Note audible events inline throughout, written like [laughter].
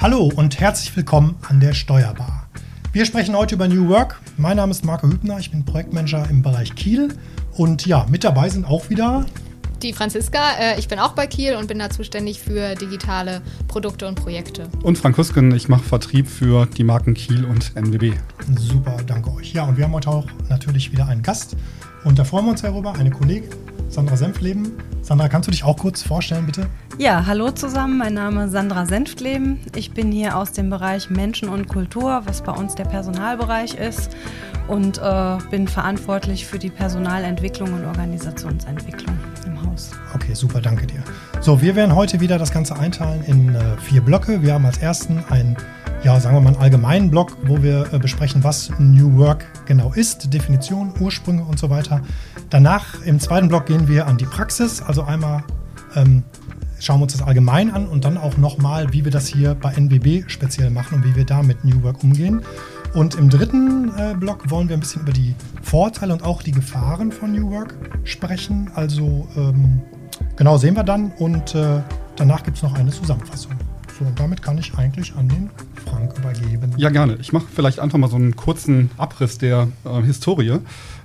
Hallo und herzlich willkommen an der Steuerbar. Wir sprechen heute über New Work. Mein Name ist Marco Hübner, ich bin Projektmanager im Bereich Kiel. Und ja, mit dabei sind auch wieder die Franziska. Äh, ich bin auch bei Kiel und bin da zuständig für digitale Produkte und Projekte. Und Frank Husken, ich mache Vertrieb für die Marken Kiel und NWB. Super, danke euch. Ja, und wir haben heute auch natürlich wieder einen Gast. Und da freuen wir uns darüber, eine Kollegin, Sandra Senfleben. Sandra, kannst du dich auch kurz vorstellen, bitte? Ja, hallo zusammen, mein Name ist Sandra Senfleben. Ich bin hier aus dem Bereich Menschen und Kultur, was bei uns der Personalbereich ist, und äh, bin verantwortlich für die Personalentwicklung und Organisationsentwicklung im Haus. Okay, super, danke dir. So, wir werden heute wieder das Ganze einteilen in äh, vier Blöcke. Wir haben als ersten ein ja, sagen wir mal, einen allgemeinen Blog, wo wir äh, besprechen, was New Work genau ist, Definition, Ursprünge und so weiter. Danach im zweiten Blog gehen wir an die Praxis, also einmal ähm, schauen wir uns das allgemein an und dann auch nochmal, wie wir das hier bei NBB speziell machen und wie wir da mit New Work umgehen. Und im dritten äh, Blog wollen wir ein bisschen über die Vorteile und auch die Gefahren von New Work sprechen. Also ähm, genau sehen wir dann und äh, danach gibt es noch eine Zusammenfassung. So, und damit kann ich eigentlich an den Frank übergeben. Ja, gerne. Ich mache vielleicht einfach mal so einen kurzen Abriss der äh, Historie.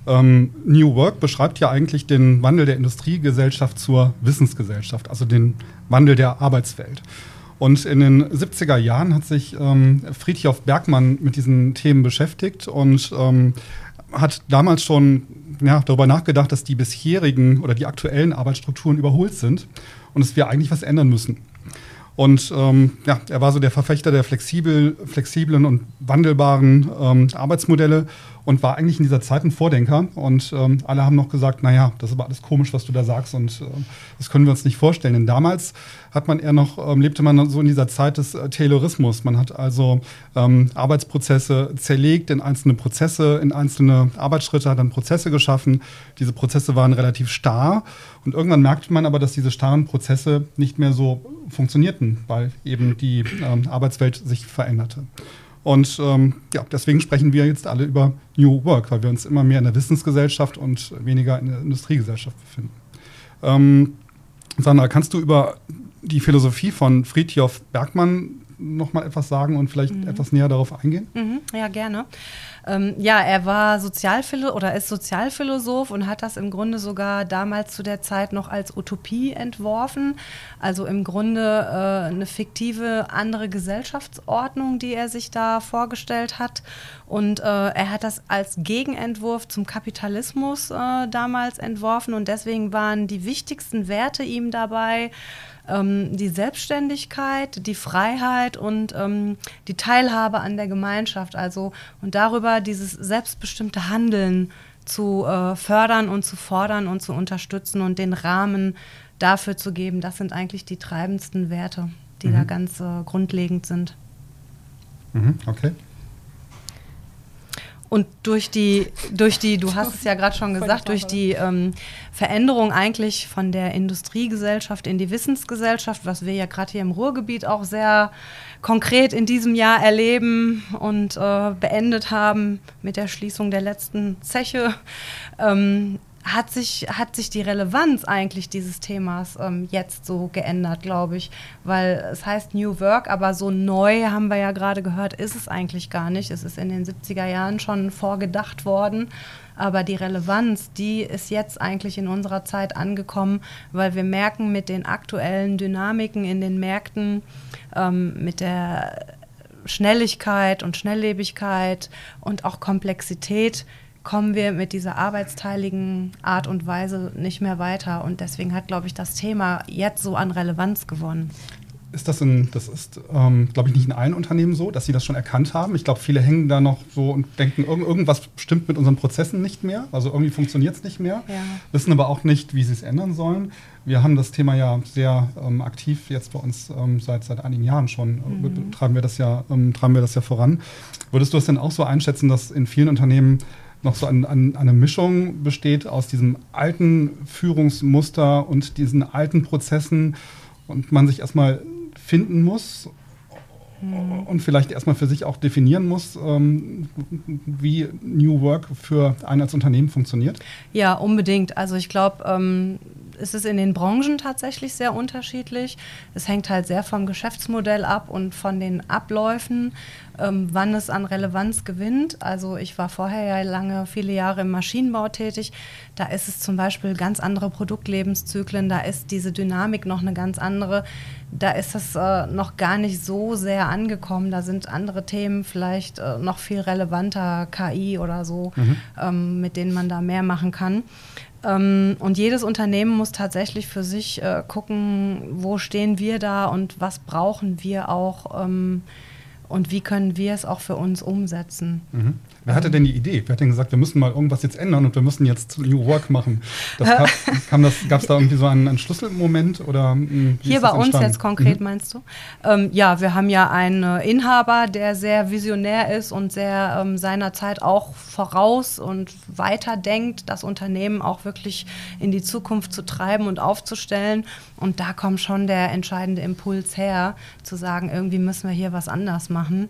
Ähm, New Work beschreibt ja eigentlich den Wandel der Industriegesellschaft zur Wissensgesellschaft, also den Wandel der Arbeitswelt. Und in den 70er Jahren hat sich ähm, Friedhof Bergmann mit diesen Themen beschäftigt und ähm, hat damals schon ja, darüber nachgedacht, dass die bisherigen oder die aktuellen Arbeitsstrukturen überholt sind und dass wir eigentlich was ändern müssen. Und ähm, ja, er war so der Verfechter der flexibel, flexiblen und wandelbaren ähm, Arbeitsmodelle und war eigentlich in dieser Zeit ein Vordenker. Und ähm, alle haben noch gesagt, naja, das ist aber alles komisch, was du da sagst und äh, das können wir uns nicht vorstellen. Denn damals hat man eher noch, ähm, lebte man so in dieser Zeit des äh, Taylorismus. Man hat also ähm, Arbeitsprozesse zerlegt in einzelne Prozesse, in einzelne Arbeitsschritte, hat dann Prozesse geschaffen. Diese Prozesse waren relativ starr und irgendwann merkte man aber, dass diese starren Prozesse nicht mehr so funktionierten, weil eben die ähm, Arbeitswelt sich veränderte. Und ähm, ja, deswegen sprechen wir jetzt alle über New Work, weil wir uns immer mehr in der Wissensgesellschaft und weniger in der Industriegesellschaft befinden. Ähm, Sandra, kannst du über die Philosophie von Friedhof Bergmann noch mal etwas sagen und vielleicht mhm. etwas näher darauf eingehen? Mhm, ja, gerne. Ähm, ja, er war Sozialphilosoph oder ist Sozialphilosoph und hat das im Grunde sogar damals zu der Zeit noch als Utopie entworfen. Also im Grunde äh, eine fiktive andere Gesellschaftsordnung, die er sich da vorgestellt hat. Und äh, er hat das als Gegenentwurf zum Kapitalismus äh, damals entworfen und deswegen waren die wichtigsten Werte ihm dabei ähm, die Selbstständigkeit, die Freiheit und ähm, die Teilhabe an der Gemeinschaft. Also und darüber dieses selbstbestimmte Handeln zu äh, fördern und zu fordern und zu unterstützen und den Rahmen dafür zu geben. Das sind eigentlich die treibendsten Werte, die mhm. da ganz äh, grundlegend sind. Mhm, okay. Und durch die, durch die, du hast es ja gerade schon gesagt, durch die ähm, Veränderung eigentlich von der Industriegesellschaft in die Wissensgesellschaft, was wir ja gerade hier im Ruhrgebiet auch sehr konkret in diesem Jahr erleben und äh, beendet haben mit der Schließung der letzten Zeche, ähm, hat sich, hat sich die Relevanz eigentlich dieses Themas ähm, jetzt so geändert, glaube ich. Weil es heißt New Work, aber so neu, haben wir ja gerade gehört, ist es eigentlich gar nicht. Es ist in den 70er Jahren schon vorgedacht worden. Aber die Relevanz, die ist jetzt eigentlich in unserer Zeit angekommen, weil wir merken mit den aktuellen Dynamiken in den Märkten, ähm, mit der Schnelligkeit und Schnelllebigkeit und auch Komplexität, kommen wir mit dieser arbeitsteiligen Art und Weise nicht mehr weiter. Und deswegen hat, glaube ich, das Thema jetzt so an Relevanz gewonnen. Ist das in, das ist, ähm, glaube ich, nicht in allen Unternehmen so, dass sie das schon erkannt haben? Ich glaube, viele hängen da noch so und denken, irgend, irgendwas stimmt mit unseren Prozessen nicht mehr. Also irgendwie funktioniert es nicht mehr. Ja. Wissen aber auch nicht, wie sie es ändern sollen. Wir haben das Thema ja sehr ähm, aktiv jetzt bei uns ähm, seit, seit einigen Jahren schon. Mhm. Treiben, wir das ja, ähm, treiben wir das ja voran. Würdest du es denn auch so einschätzen, dass in vielen Unternehmen noch so an, an, eine Mischung besteht aus diesem alten Führungsmuster und diesen alten Prozessen und man sich erstmal finden muss mhm. und vielleicht erstmal für sich auch definieren muss, ähm, wie New Work für einen als Unternehmen funktioniert? Ja, unbedingt. Also ich glaube, ähm, es ist in den Branchen tatsächlich sehr unterschiedlich. Es hängt halt sehr vom Geschäftsmodell ab und von den Abläufen, ähm, wann es an Relevanz gewinnt. Also ich war vorher ja lange, viele Jahre im Maschinenbau tätig. Da ist es zum Beispiel ganz andere Produktlebenszyklen, da ist diese Dynamik noch eine ganz andere. Da ist es äh, noch gar nicht so sehr angekommen. Da sind andere Themen vielleicht äh, noch viel relevanter, KI oder so, mhm. ähm, mit denen man da mehr machen kann. Ähm, und jedes Unternehmen muss tatsächlich für sich äh, gucken, wo stehen wir da und was brauchen wir auch ähm, und wie können wir es auch für uns umsetzen. Mhm. Wer hatte denn die Idee? Wer hat denn gesagt, wir müssen mal irgendwas jetzt ändern und wir müssen jetzt New Work machen? Gab es da irgendwie so einen, einen Schlüsselmoment? Oder, mh, hm, Hier bei uns jetzt konkret, mhm. meinst du? Ähm, ja, wir haben ja einen Inhaber, der sehr visionär ist und sehr ähm, seiner Zeit auch voraus und weiter denkt, das Unternehmen auch wirklich in die Zukunft zu treiben und aufzustellen. Und da kommt schon der entscheidende Impuls her, zu sagen, irgendwie müssen wir hier was anders machen.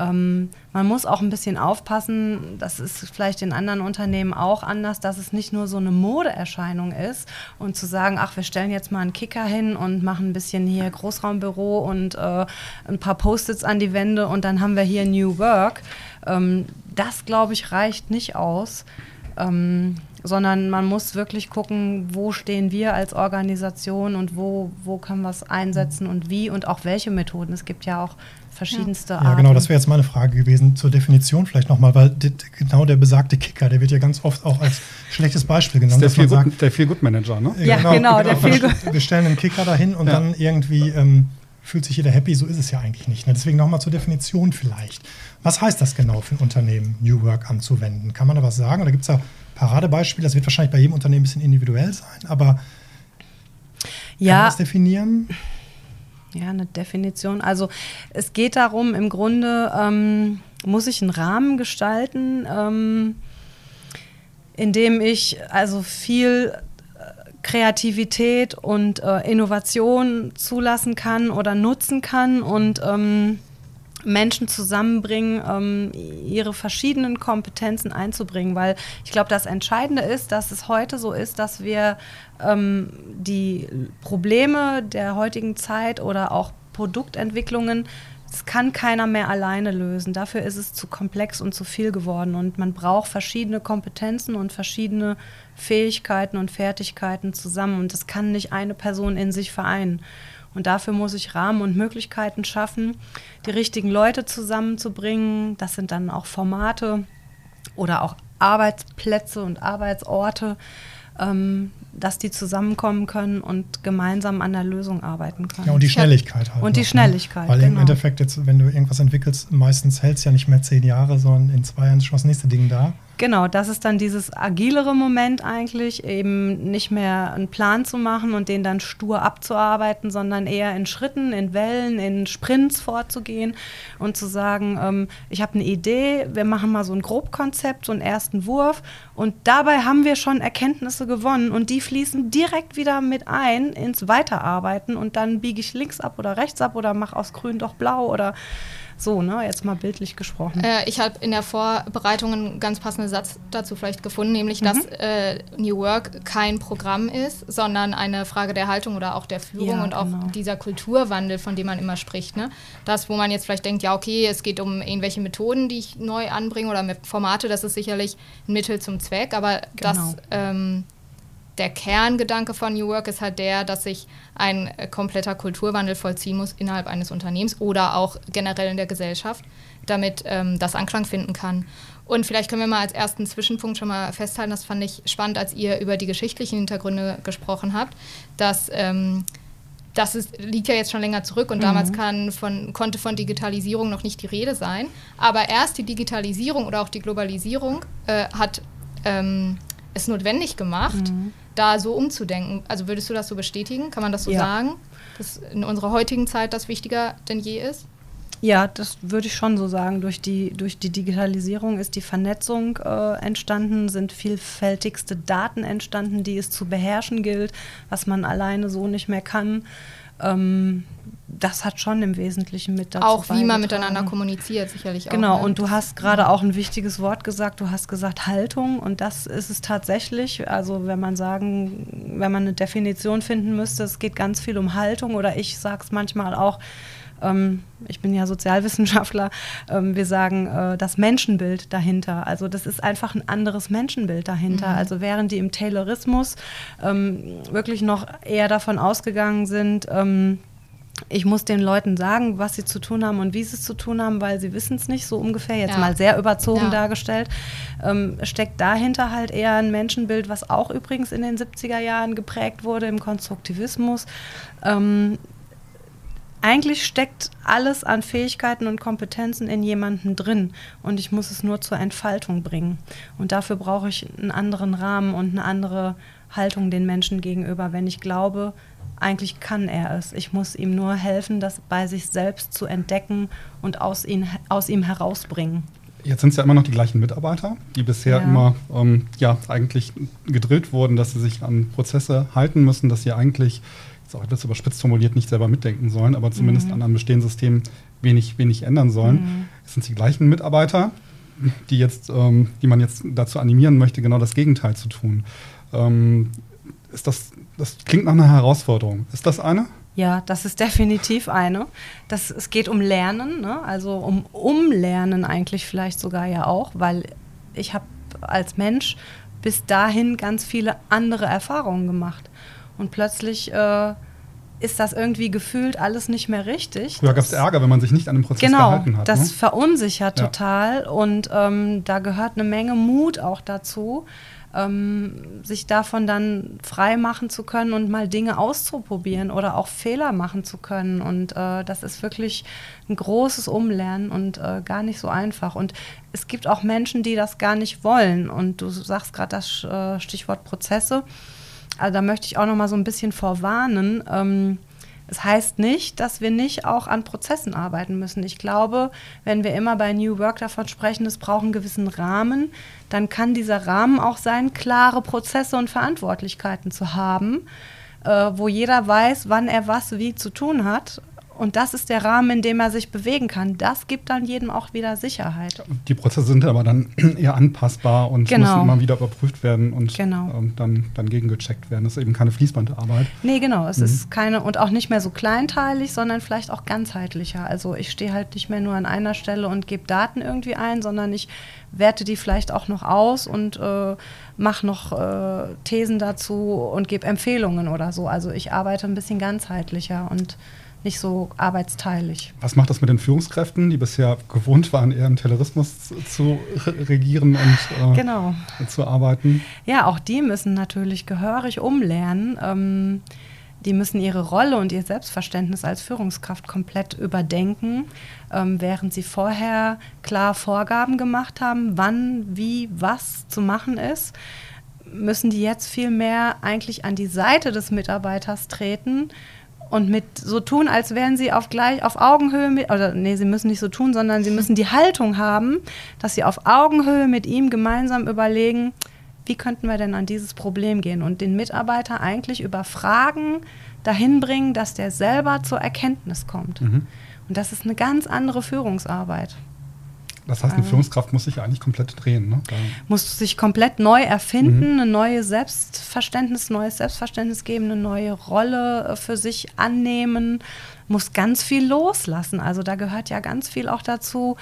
Ähm, man muss auch ein bisschen aufpassen, das ist vielleicht in anderen Unternehmen auch anders, dass es nicht nur so eine Modeerscheinung ist und zu sagen, ach, wir stellen jetzt mal einen Kicker hin und machen ein bisschen hier Großraumbüro und äh, ein paar Post-its an die Wände und dann haben wir hier New Work. Ähm, das, glaube ich, reicht nicht aus. Ähm, sondern man muss wirklich gucken, wo stehen wir als Organisation und wo, wo können wir es einsetzen und wie und auch welche Methoden. Es gibt ja auch verschiedenste ja. Arten. Ja, genau, das wäre jetzt meine Frage gewesen zur Definition vielleicht nochmal, weil genau der besagte Kicker, der wird ja ganz oft auch als schlechtes Beispiel genannt. Das ist der Feel, Good, Manager, ne? Ja, genau, genau der Feel Good. [laughs] Wir stellen einen Kicker dahin und ja. dann irgendwie ähm, fühlt sich jeder happy, so ist es ja eigentlich nicht. Ne? Deswegen nochmal zur Definition vielleicht. Was heißt das genau für ein Unternehmen, New Work anzuwenden? Kann man da was sagen? Oder gibt es da Paradebeispiele? Das wird wahrscheinlich bei jedem Unternehmen ein bisschen individuell sein, aber ja. kann man das definieren? Ja, eine Definition. Also es geht darum, im Grunde ähm, muss ich einen Rahmen gestalten, ähm, in dem ich also viel äh, Kreativität und äh, Innovation zulassen kann oder nutzen kann und ähm, Menschen zusammenbringen, ähm, ihre verschiedenen Kompetenzen einzubringen, weil ich glaube, das Entscheidende ist, dass es heute so ist, dass wir ähm, die Probleme der heutigen Zeit oder auch Produktentwicklungen, das kann keiner mehr alleine lösen. Dafür ist es zu komplex und zu viel geworden und man braucht verschiedene Kompetenzen und verschiedene Fähigkeiten und Fertigkeiten zusammen und das kann nicht eine Person in sich vereinen. Und dafür muss ich Rahmen und Möglichkeiten schaffen, die richtigen Leute zusammenzubringen. Das sind dann auch Formate oder auch Arbeitsplätze und Arbeitsorte, ähm, dass die zusammenkommen können und gemeinsam an der Lösung arbeiten können. Ja, und die Schnelligkeit halt. Und die noch, ne? Schnelligkeit. Weil genau. im Endeffekt jetzt, wenn du irgendwas entwickelst, meistens hält es ja nicht mehr zehn Jahre, sondern in zwei Jahren ist schon das nächste Ding da. Genau, das ist dann dieses agilere Moment eigentlich, eben nicht mehr einen Plan zu machen und den dann stur abzuarbeiten, sondern eher in Schritten, in Wellen, in Sprints vorzugehen und zu sagen, ähm, ich habe eine Idee, wir machen mal so ein Grobkonzept, so einen ersten Wurf und dabei haben wir schon Erkenntnisse gewonnen und die fließen direkt wieder mit ein ins Weiterarbeiten und dann biege ich links ab oder rechts ab oder mache aus grün doch blau oder so, ne, jetzt mal bildlich gesprochen. Äh, ich habe in der Vorbereitung einen ganz passenden Satz dazu vielleicht gefunden, nämlich, mhm. dass äh, New Work kein Programm ist, sondern eine Frage der Haltung oder auch der Führung ja, und auch genau. dieser Kulturwandel, von dem man immer spricht. Ne? Das, wo man jetzt vielleicht denkt, ja, okay, es geht um irgendwelche Methoden, die ich neu anbringe oder Formate, das ist sicherlich ein Mittel zum Zweck, aber genau. das ähm, der Kerngedanke von New Work ist halt der, dass sich ein äh, kompletter Kulturwandel vollziehen muss innerhalb eines Unternehmens oder auch generell in der Gesellschaft, damit ähm, das Anklang finden kann. Und vielleicht können wir mal als ersten Zwischenpunkt schon mal festhalten, das fand ich spannend, als ihr über die geschichtlichen Hintergründe gesprochen habt, dass ähm, das ist, liegt ja jetzt schon länger zurück und mhm. damals kann von, konnte von Digitalisierung noch nicht die Rede sein. Aber erst die Digitalisierung oder auch die Globalisierung äh, hat ähm, es notwendig gemacht, mhm da so umzudenken. Also würdest du das so bestätigen? Kann man das so ja. sagen, dass in unserer heutigen Zeit das wichtiger denn je ist? Ja, das würde ich schon so sagen. Durch die, durch die Digitalisierung ist die Vernetzung äh, entstanden, sind vielfältigste Daten entstanden, die es zu beherrschen gilt, was man alleine so nicht mehr kann. Ähm, das hat schon im Wesentlichen mit dazu Auch wie man miteinander kommuniziert, sicherlich auch. Genau, ne? und du hast gerade auch ein wichtiges Wort gesagt, du hast gesagt Haltung und das ist es tatsächlich. Also wenn man sagen, wenn man eine Definition finden müsste, es geht ganz viel um Haltung oder ich sage es manchmal auch, ähm, ich bin ja Sozialwissenschaftler, ähm, wir sagen äh, das Menschenbild dahinter. Also das ist einfach ein anderes Menschenbild dahinter. Mhm. Also während die im Taylorismus ähm, wirklich noch eher davon ausgegangen sind, ich muss den Leuten sagen, was sie zu tun haben und wie sie es zu tun haben, weil sie wissen es nicht, so ungefähr, jetzt ja. mal sehr überzogen ja. dargestellt, ähm, steckt dahinter halt eher ein Menschenbild, was auch übrigens in den 70er Jahren geprägt wurde im Konstruktivismus. Ähm, eigentlich steckt alles an Fähigkeiten und Kompetenzen in jemanden drin und ich muss es nur zur Entfaltung bringen. Und dafür brauche ich einen anderen Rahmen und eine andere Haltung den Menschen gegenüber, wenn ich glaube, eigentlich kann er es. Ich muss ihm nur helfen, das bei sich selbst zu entdecken und aus, ihn, aus ihm herausbringen. Jetzt sind es ja immer noch die gleichen Mitarbeiter, die bisher ja. immer ähm, ja, eigentlich gedrillt wurden, dass sie sich an Prozesse halten müssen, dass sie eigentlich ist auch etwas überspitzt formuliert, nicht selber mitdenken sollen, aber zumindest mhm. an einem bestehenden System wenig, wenig ändern sollen. Mhm. Es sind die gleichen Mitarbeiter, die, jetzt, ähm, die man jetzt dazu animieren möchte, genau das Gegenteil zu tun. Ähm, ist das, das klingt nach einer Herausforderung. Ist das eine? Ja, das ist definitiv eine. Das, es geht um Lernen, ne? also um Umlernen eigentlich vielleicht sogar ja auch, weil ich habe als Mensch bis dahin ganz viele andere Erfahrungen gemacht. Und plötzlich äh, ist das irgendwie gefühlt alles nicht mehr richtig. Früher gab es Ärger, wenn man sich nicht an dem Prozess genau, gehalten hat. Genau, das ne? verunsichert ja. total. Und ähm, da gehört eine Menge Mut auch dazu, ähm, sich davon dann frei machen zu können und mal Dinge auszuprobieren oder auch Fehler machen zu können. Und äh, das ist wirklich ein großes Umlernen und äh, gar nicht so einfach. Und es gibt auch Menschen, die das gar nicht wollen. Und du sagst gerade das äh, Stichwort Prozesse. Also da möchte ich auch noch mal so ein bisschen vorwarnen. Ähm, das heißt nicht, dass wir nicht auch an Prozessen arbeiten müssen. Ich glaube, wenn wir immer bei New Work davon sprechen, es braucht einen gewissen Rahmen, dann kann dieser Rahmen auch sein, klare Prozesse und Verantwortlichkeiten zu haben, äh, wo jeder weiß, wann er was wie zu tun hat und das ist der Rahmen, in dem er sich bewegen kann. Das gibt dann jedem auch wieder Sicherheit. Die Prozesse sind aber dann [clears throat] eher anpassbar und genau. müssen immer wieder überprüft werden und genau. ähm, dann, dann gegengecheckt werden. Das ist eben keine Fließbandarbeit. Nee, genau. Es mhm. ist keine und auch nicht mehr so kleinteilig, sondern vielleicht auch ganzheitlicher. Also ich stehe halt nicht mehr nur an einer Stelle und gebe Daten irgendwie ein, sondern ich werte die vielleicht auch noch aus und äh, mache noch äh, Thesen dazu und gebe Empfehlungen oder so. Also ich arbeite ein bisschen ganzheitlicher und nicht so arbeitsteilig. Was macht das mit den Führungskräften, die bisher gewohnt waren, eher im Terrorismus zu, regieren und äh, genau. zu arbeiten? Ja, auch die müssen natürlich gehörig umlernen. Ähm, die müssen ihre Rolle und ihr Selbstverständnis als Führungskraft komplett überdenken, ähm, während sie vorher klar Vorgaben gemacht haben, wann, wie, was zu machen ist müssen die jetzt viel mehr eigentlich an die Seite des Mitarbeiters treten und mit so tun, als wären sie auf gleich auf Augenhöhe mit oder nee, sie müssen nicht so tun, sondern sie müssen die Haltung haben, dass sie auf Augenhöhe mit ihm gemeinsam überlegen, wie könnten wir denn an dieses Problem gehen und den Mitarbeiter eigentlich über Fragen dahin bringen, dass der selber zur Erkenntnis kommt. Mhm. Und das ist eine ganz andere Führungsarbeit. Das heißt, eine Führungskraft muss sich eigentlich komplett drehen. Ne? Muss sich komplett neu erfinden, mhm. ein neues Selbstverständnis, neues Selbstverständnis geben, eine neue Rolle äh, für sich annehmen, muss ganz viel loslassen. Also da gehört ja ganz viel auch dazu,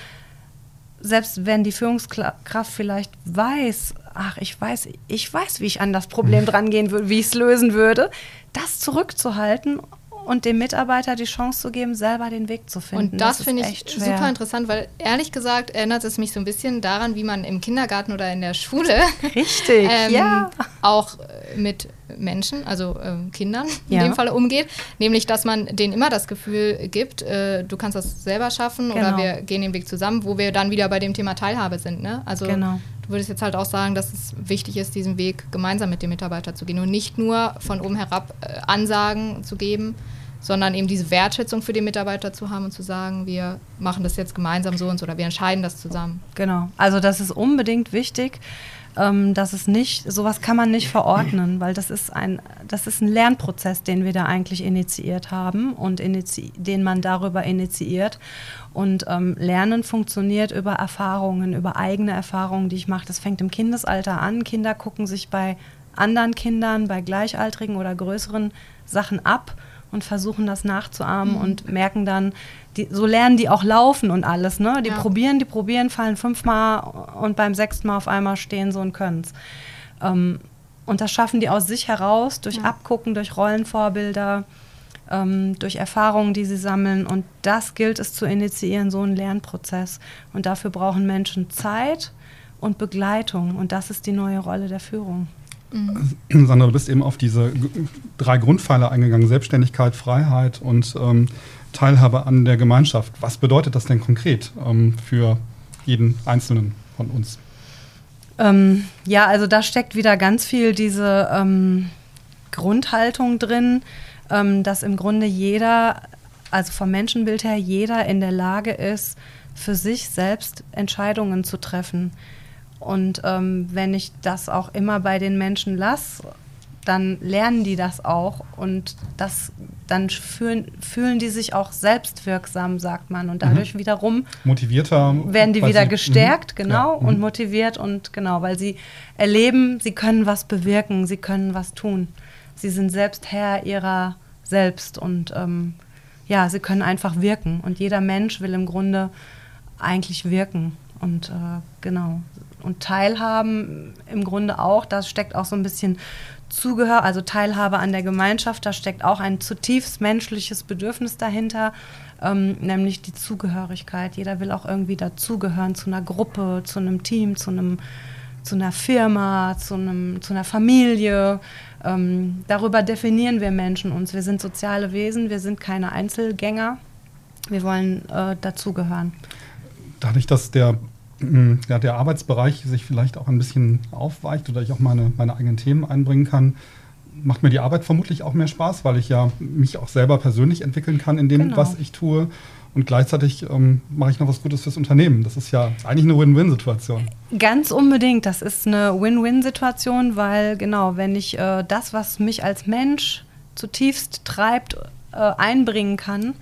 selbst wenn die Führungskraft vielleicht weiß, ach, ich weiß, ich weiß, wie ich an das Problem drangehen würde, wie ich es lösen würde, das zurückzuhalten und dem Mitarbeiter die Chance zu geben, selber den Weg zu finden. Und das, das finde ich super interessant, weil ehrlich gesagt erinnert es mich so ein bisschen daran, wie man im Kindergarten oder in der Schule Richtig, [laughs] ähm, ja. auch mit Menschen, also äh, Kindern in dem Fall umgeht, nämlich dass man denen immer das Gefühl gibt, äh, du kannst das selber schaffen genau. oder wir gehen den Weg zusammen, wo wir dann wieder bei dem Thema Teilhabe sind. Ne? Also genau. du würdest jetzt halt auch sagen, dass es wichtig ist, diesen Weg gemeinsam mit dem Mitarbeiter zu gehen und nicht nur von oben herab äh, Ansagen zu geben, sondern eben diese Wertschätzung für den Mitarbeiter zu haben und zu sagen, wir machen das jetzt gemeinsam so und so oder wir entscheiden das zusammen. Genau, also das ist unbedingt wichtig. ähm, dass es nicht, sowas kann man nicht verordnen, weil das ist ein, das ist ein Lernprozess, den wir da eigentlich initiiert haben und initi den man darüber initiiert. Und ähm, Lernen funktioniert über Erfahrungen, über eigene Erfahrungen, die ich mache. Das fängt im Kindesalter an. Kinder gucken sich bei anderen Kindern, bei Gleichaltrigen oder größeren Sachen ab und versuchen das nachzuahmen mhm. und merken dann, die, so lernen die auch laufen und alles. Ne? Die ja. probieren, die probieren, fallen fünfmal und beim sechsten Mal auf einmal stehen so und können es. Ähm, und das schaffen die aus sich heraus, durch ja. Abgucken, durch Rollenvorbilder, ähm, durch Erfahrungen, die sie sammeln. Und das gilt es zu initiieren, so einen Lernprozess. Und dafür brauchen Menschen Zeit und Begleitung. Und das ist die neue Rolle der Führung. Mhm. Sandra, du bist eben auf diese drei Grundpfeiler eingegangen: Selbstständigkeit, Freiheit und ähm, Teilhabe an der Gemeinschaft. Was bedeutet das denn konkret ähm, für jeden Einzelnen von uns? Ähm, ja, also da steckt wieder ganz viel diese ähm, Grundhaltung drin, ähm, dass im Grunde jeder, also vom Menschenbild her, jeder in der Lage ist, für sich selbst Entscheidungen zu treffen. Und ähm, wenn ich das auch immer bei den Menschen lasse, dann lernen die das auch und das, dann fühlen, fühlen die sich auch selbstwirksam, sagt man. Und dadurch mhm. wiederum motivierter werden die wieder sie, gestärkt, mh. genau, ja, und mhm. motiviert und genau, weil sie erleben, sie können was bewirken, sie können was tun. Sie sind selbst Herr ihrer selbst und ähm, ja, sie können einfach wirken. Und jeder Mensch will im Grunde eigentlich wirken. Und äh, genau, und Teilhaben im Grunde auch, da steckt auch so ein bisschen Zugehör, also Teilhabe an der Gemeinschaft, da steckt auch ein zutiefst menschliches Bedürfnis dahinter, ähm, nämlich die Zugehörigkeit. Jeder will auch irgendwie dazugehören zu einer Gruppe, zu einem Team, zu einem zu einer Firma, zu, einem, zu einer Familie. Ähm, darüber definieren wir Menschen uns. Wir sind soziale Wesen, wir sind keine Einzelgänger. Wir wollen äh, dazugehören. Dadurch, dass der ja, der Arbeitsbereich sich vielleicht auch ein bisschen aufweicht oder ich auch meine, meine eigenen Themen einbringen kann, macht mir die Arbeit vermutlich auch mehr Spaß, weil ich ja mich auch selber persönlich entwickeln kann in dem, genau. was ich tue. Und gleichzeitig ähm, mache ich noch was Gutes fürs Unternehmen. Das ist ja eigentlich eine Win-Win-Situation. Ganz unbedingt. Das ist eine Win-Win-Situation, weil genau, wenn ich äh, das, was mich als Mensch zutiefst treibt, äh, einbringen kann,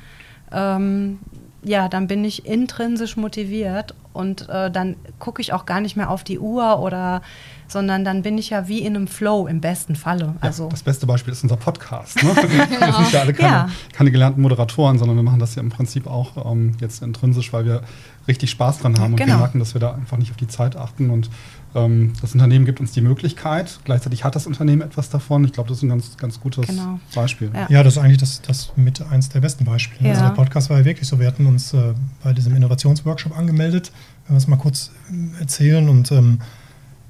ähm, ja, dann bin ich intrinsisch motiviert und äh, dann gucke ich auch gar nicht mehr auf die Uhr oder sondern dann bin ich ja wie in einem Flow im besten Falle. Also ja, das beste Beispiel ist unser Podcast. Ne? [laughs] Wir sind ja alle keine, ja. keine, gelernten Moderatoren, sondern wir machen das ja im Prinzip auch ähm, jetzt intrinsisch, weil wir richtig Spaß dran haben und genau. wir merken, dass wir da einfach nicht auf die Zeit achten und ähm, das Unternehmen gibt uns die Möglichkeit, gleichzeitig hat das Unternehmen etwas davon. Ich glaube, das ist ein ganz, ganz gutes genau. Beispiel. Ja. ja. das ist eigentlich das, das mit eins der besten Beispiele. Ja. Also der Podcast war ja wirklich so. Wir hatten uns äh, bei diesem Innovationsworkshop angemeldet, wenn wir es mal kurz äh, erzählen und ähm,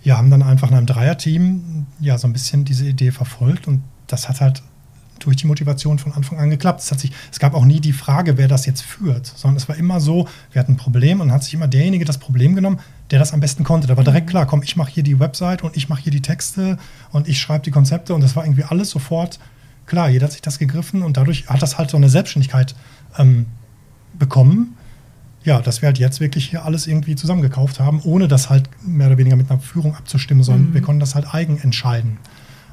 ja, haben dann einfach in einem Dreierteam ja so ein bisschen diese Idee verfolgt und das hat halt durch die Motivation von Anfang an geklappt. Es, hat sich, es gab auch nie die Frage, wer das jetzt führt, sondern es war immer so, wir hatten ein Problem und dann hat sich immer derjenige das Problem genommen, der das am besten konnte. Da war direkt mhm. klar, komm, ich mache hier die Website und ich mache hier die Texte und ich schreibe die Konzepte und das war irgendwie alles sofort klar. Jeder hat sich das gegriffen und dadurch hat das halt so eine Selbstständigkeit ähm, bekommen. Ja, dass wir halt jetzt wirklich hier alles irgendwie zusammengekauft haben, ohne das halt mehr oder weniger mit einer Führung abzustimmen, sondern mhm. wir konnten das halt eigen entscheiden.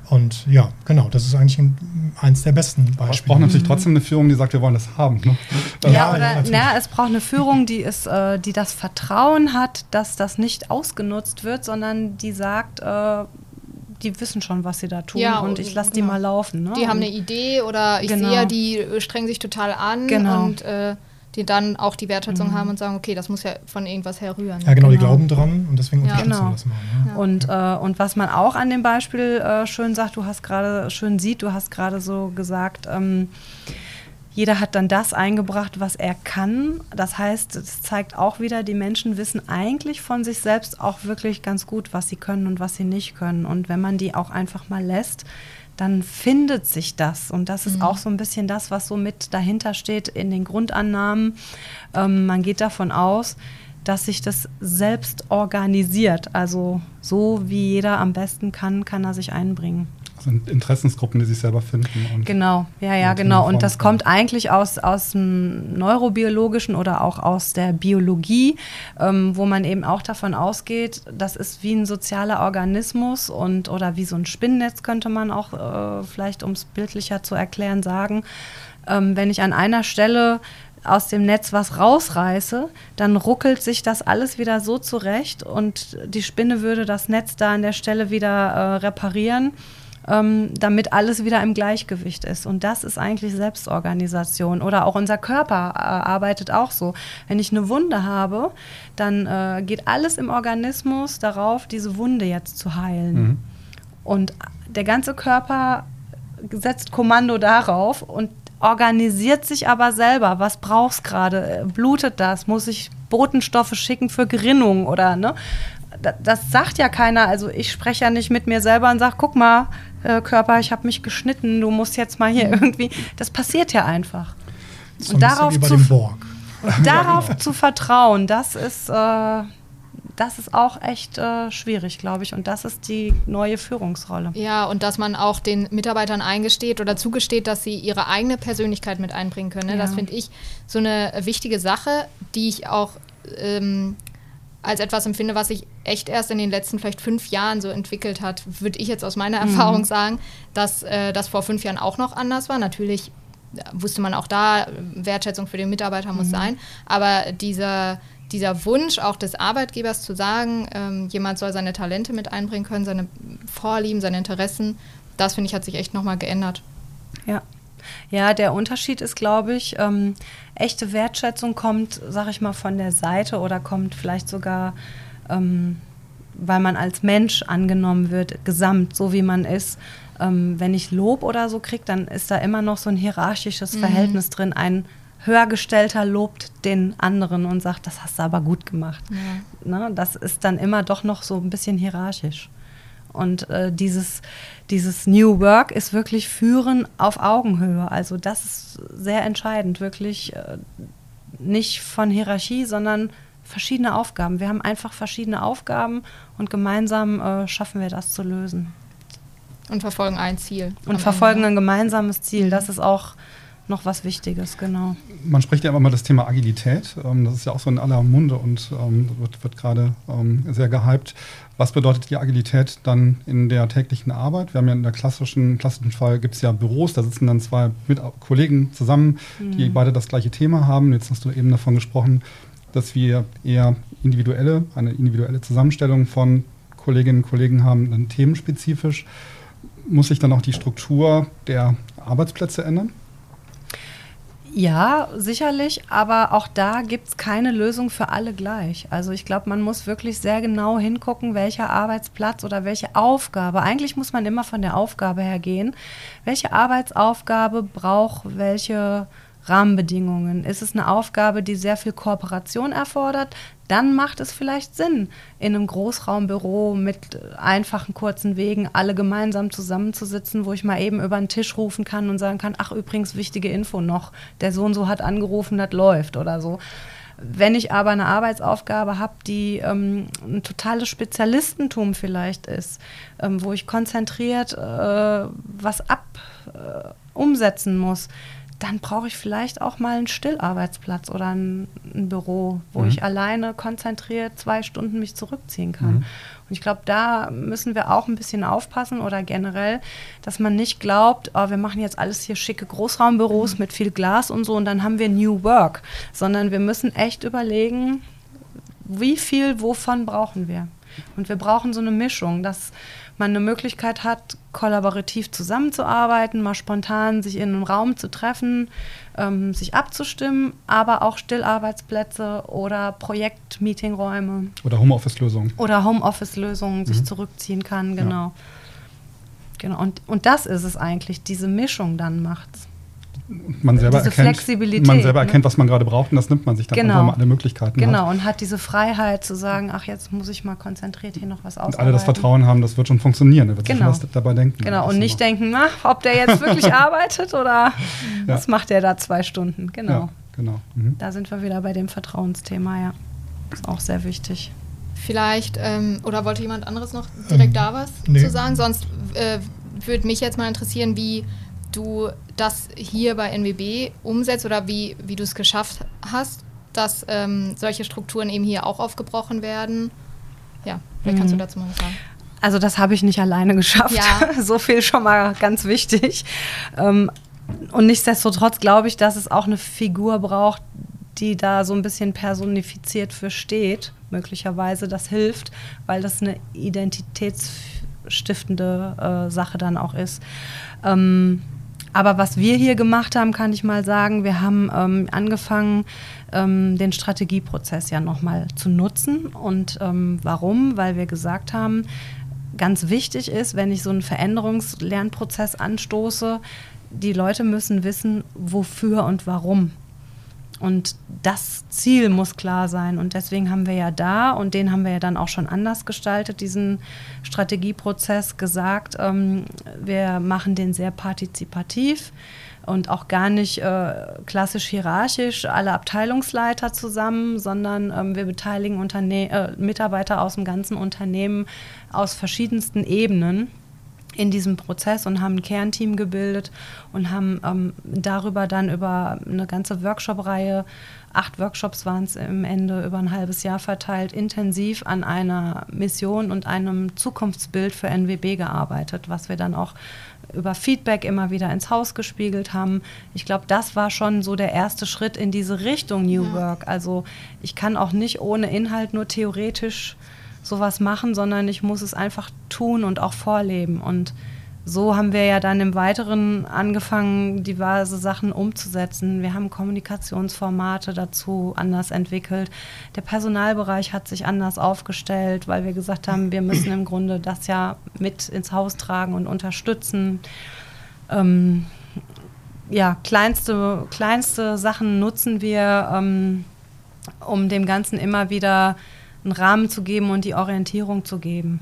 Und ja, genau, das ist eigentlich ein, eins der besten Beispiele. Es braucht natürlich trotzdem eine Führung, die sagt, wir wollen das haben. Ne? Ja, ja, oder ja, na, es braucht eine Führung, die, ist, äh, die das Vertrauen hat, dass das nicht ausgenutzt wird, sondern die sagt, äh, die wissen schon, was sie da tun ja, und ich lasse genau. die mal laufen. Ne? Die haben eine Idee oder ich genau. sehe, die strengen sich total an genau. und äh, die dann auch die Wertschätzung mhm. haben und sagen, okay, das muss ja von irgendwas herrühren. Ja, genau, genau. die glauben dran und deswegen ja. unterstützen genau. das mal. Ja. Und, äh, und was man auch an dem Beispiel äh, schön sagt, du hast gerade, schön sieht, du hast gerade so gesagt, ähm, jeder hat dann das eingebracht, was er kann. Das heißt, es zeigt auch wieder, die Menschen wissen eigentlich von sich selbst auch wirklich ganz gut, was sie können und was sie nicht können. Und wenn man die auch einfach mal lässt, dann findet sich das. Und das ist mhm. auch so ein bisschen das, was so mit dahinter steht in den Grundannahmen. Ähm, man geht davon aus, dass sich das selbst organisiert. Also so wie jeder am besten kann, kann er sich einbringen. Interessensgruppen, die sich selber finden. genau, ja, ja, genau. Und das kommt eigentlich aus, aus dem Neurobiologischen oder auch aus der Biologie, ähm, wo man eben auch davon ausgeht, das ist wie ein sozialer Organismus und oder wie so ein Spinnennetz könnte man auch äh, vielleicht, um es bildlicher zu erklären, sagen. Ähm, wenn ich an einer Stelle aus dem Netz was rausreiße, dann ruckelt sich das alles wieder so zurecht und die Spinne würde das Netz da an der Stelle wieder äh, reparieren, ähm, damit alles wieder im Gleichgewicht ist. Und das ist eigentlich Selbstorganisation. Oder auch unser Körper äh, arbeitet auch so. Wenn ich eine Wunde habe, dann äh, geht alles im Organismus darauf, diese Wunde jetzt zu heilen. Mhm. Und der ganze Körper setzt Kommando darauf und organisiert sich aber selber. Was brauchst gerade? Blutet das? Muss ich Botenstoffe schicken für Gerinnung oder ne? Das sagt ja keiner. Also ich spreche ja nicht mit mir selber und sage, guck mal, äh, Körper, ich habe mich geschnitten, du musst jetzt mal hier mhm. irgendwie. Das passiert ja einfach. So und darauf, zu, und [laughs] darauf zu vertrauen, das ist, äh, das ist auch echt äh, schwierig, glaube ich. Und das ist die neue Führungsrolle. Ja, und dass man auch den Mitarbeitern eingesteht oder zugesteht, dass sie ihre eigene Persönlichkeit mit einbringen können. Ne? Ja. Das finde ich so eine wichtige Sache, die ich auch ähm, als etwas empfinde, was sich echt erst in den letzten vielleicht fünf Jahren so entwickelt hat, würde ich jetzt aus meiner mhm. Erfahrung sagen, dass äh, das vor fünf Jahren auch noch anders war. Natürlich wusste man auch da, Wertschätzung für den Mitarbeiter muss mhm. sein, aber dieser dieser Wunsch auch des Arbeitgebers zu sagen, ähm, jemand soll seine Talente mit einbringen können, seine Vorlieben, seine Interessen, das finde ich hat sich echt nochmal geändert. Ja. Ja, der Unterschied ist, glaube ich, ähm, echte Wertschätzung kommt, sag ich mal, von der Seite oder kommt vielleicht sogar, ähm, weil man als Mensch angenommen wird, gesamt, so wie man ist. Ähm, wenn ich Lob oder so kriege, dann ist da immer noch so ein hierarchisches mhm. Verhältnis drin, ein Höhergestellter lobt den anderen und sagt, das hast du aber gut gemacht. Ja. Ne, das ist dann immer doch noch so ein bisschen hierarchisch. Und äh, dieses, dieses New Work ist wirklich Führen auf Augenhöhe. Also das ist sehr entscheidend, wirklich äh, nicht von Hierarchie, sondern verschiedene Aufgaben. Wir haben einfach verschiedene Aufgaben und gemeinsam äh, schaffen wir das zu lösen. Und verfolgen ein Ziel. Und verfolgen Ende. ein gemeinsames Ziel. Das ist auch noch was Wichtiges, genau. Man spricht ja immer mal das Thema Agilität. Ähm, das ist ja auch so in aller Munde und ähm, wird, wird gerade ähm, sehr gehypt. Was bedeutet die Agilität dann in der täglichen Arbeit? Wir haben ja in der klassischen, klassischen Fall gibt es ja Büros, da sitzen dann zwei mit Kollegen zusammen, mhm. die beide das gleiche Thema haben. Jetzt hast du eben davon gesprochen, dass wir eher individuelle, eine individuelle Zusammenstellung von Kolleginnen und Kollegen haben, dann themenspezifisch. Muss sich dann auch die Struktur der Arbeitsplätze ändern? Ja, sicherlich, aber auch da gibt es keine Lösung für alle gleich. Also ich glaube, man muss wirklich sehr genau hingucken, welcher Arbeitsplatz oder welche Aufgabe, eigentlich muss man immer von der Aufgabe her gehen, welche Arbeitsaufgabe braucht welche Rahmenbedingungen. Ist es eine Aufgabe, die sehr viel Kooperation erfordert? Dann macht es vielleicht Sinn, in einem Großraumbüro mit einfachen kurzen Wegen alle gemeinsam zusammenzusitzen, wo ich mal eben über den Tisch rufen kann und sagen kann, ach übrigens wichtige Info noch, der Sohn so hat angerufen, das läuft oder so. Wenn ich aber eine Arbeitsaufgabe habe, die ähm, ein totales Spezialistentum vielleicht ist, ähm, wo ich konzentriert äh, was ab äh, umsetzen muss, dann brauche ich vielleicht auch mal einen Stillarbeitsplatz oder ein, ein Büro, wo mhm. ich alleine konzentriert zwei Stunden mich zurückziehen kann. Mhm. Und ich glaube, da müssen wir auch ein bisschen aufpassen oder generell, dass man nicht glaubt, oh, wir machen jetzt alles hier schicke Großraumbüros mhm. mit viel Glas und so und dann haben wir New Work, sondern wir müssen echt überlegen, wie viel wovon brauchen wir. Und wir brauchen so eine Mischung, dass man eine Möglichkeit hat, kollaborativ zusammenzuarbeiten, mal spontan sich in einem Raum zu treffen, ähm, sich abzustimmen, aber auch Stillarbeitsplätze oder Projektmeetingräume. Oder Homeoffice-Lösungen. Oder Homeoffice-Lösungen mhm. sich zurückziehen kann, genau. Ja. Genau, und, und das ist es eigentlich, diese Mischung dann macht's man selber diese erkennt, Flexibilität, man selber ne? erkennt, was man gerade braucht und das nimmt man sich dann genau. einfach mal alle Möglichkeiten. Genau, hat. und hat diese Freiheit zu sagen, ach, jetzt muss ich mal konzentriert hier noch was ausarbeiten. Und alle das Vertrauen haben, das wird schon funktionieren, da wird genau. sich was dabei denken. Genau, und nicht denken, na, ob der jetzt wirklich [laughs] arbeitet oder ja. was macht der da zwei Stunden. Genau. Ja, genau. Mhm. Da sind wir wieder bei dem Vertrauensthema, ja. Ist auch sehr wichtig. Vielleicht, ähm, oder wollte jemand anderes noch direkt ähm, da was nee. zu sagen? Sonst äh, würde mich jetzt mal interessieren, wie du das hier bei NWB umsetzt oder wie, wie du es geschafft hast, dass ähm, solche Strukturen eben hier auch aufgebrochen werden. Ja, vielleicht mhm. kannst du mhm. dazu mal was sagen. Also das habe ich nicht alleine geschafft. Ja. [laughs] so viel schon mal ganz wichtig. Ähm, und nichtsdestotrotz glaube ich, dass es auch eine Figur braucht, die da so ein bisschen personifiziert für steht, möglicherweise. Das hilft, weil das eine identitätsstiftende äh, Sache dann auch ist. Ähm, aber was wir hier gemacht haben, kann ich mal sagen, wir haben ähm, angefangen, ähm, den Strategieprozess ja nochmal zu nutzen. Und ähm, warum? Weil wir gesagt haben, ganz wichtig ist, wenn ich so einen Veränderungslernprozess anstoße, die Leute müssen wissen, wofür und warum. Und das Ziel muss klar sein. Und deswegen haben wir ja da, und den haben wir ja dann auch schon anders gestaltet, diesen Strategieprozess gesagt, ähm, wir machen den sehr partizipativ und auch gar nicht äh, klassisch hierarchisch alle Abteilungsleiter zusammen, sondern ähm, wir beteiligen Unterne äh, Mitarbeiter aus dem ganzen Unternehmen aus verschiedensten Ebenen in diesem Prozess und haben ein Kernteam gebildet und haben ähm, darüber dann über eine ganze Workshop-Reihe, acht Workshops waren es im Ende, über ein halbes Jahr verteilt, intensiv an einer Mission und einem Zukunftsbild für NWB gearbeitet, was wir dann auch über Feedback immer wieder ins Haus gespiegelt haben. Ich glaube, das war schon so der erste Schritt in diese Richtung New ja. Work. Also ich kann auch nicht ohne Inhalt nur theoretisch sowas machen, sondern ich muss es einfach tun und auch vorleben. Und so haben wir ja dann im Weiteren angefangen, diverse Sachen umzusetzen. Wir haben Kommunikationsformate dazu anders entwickelt. Der Personalbereich hat sich anders aufgestellt, weil wir gesagt haben, wir müssen im Grunde das ja mit ins Haus tragen und unterstützen. Ähm, ja, kleinste, kleinste Sachen nutzen wir, ähm, um dem Ganzen immer wieder einen Rahmen zu geben und die Orientierung zu geben.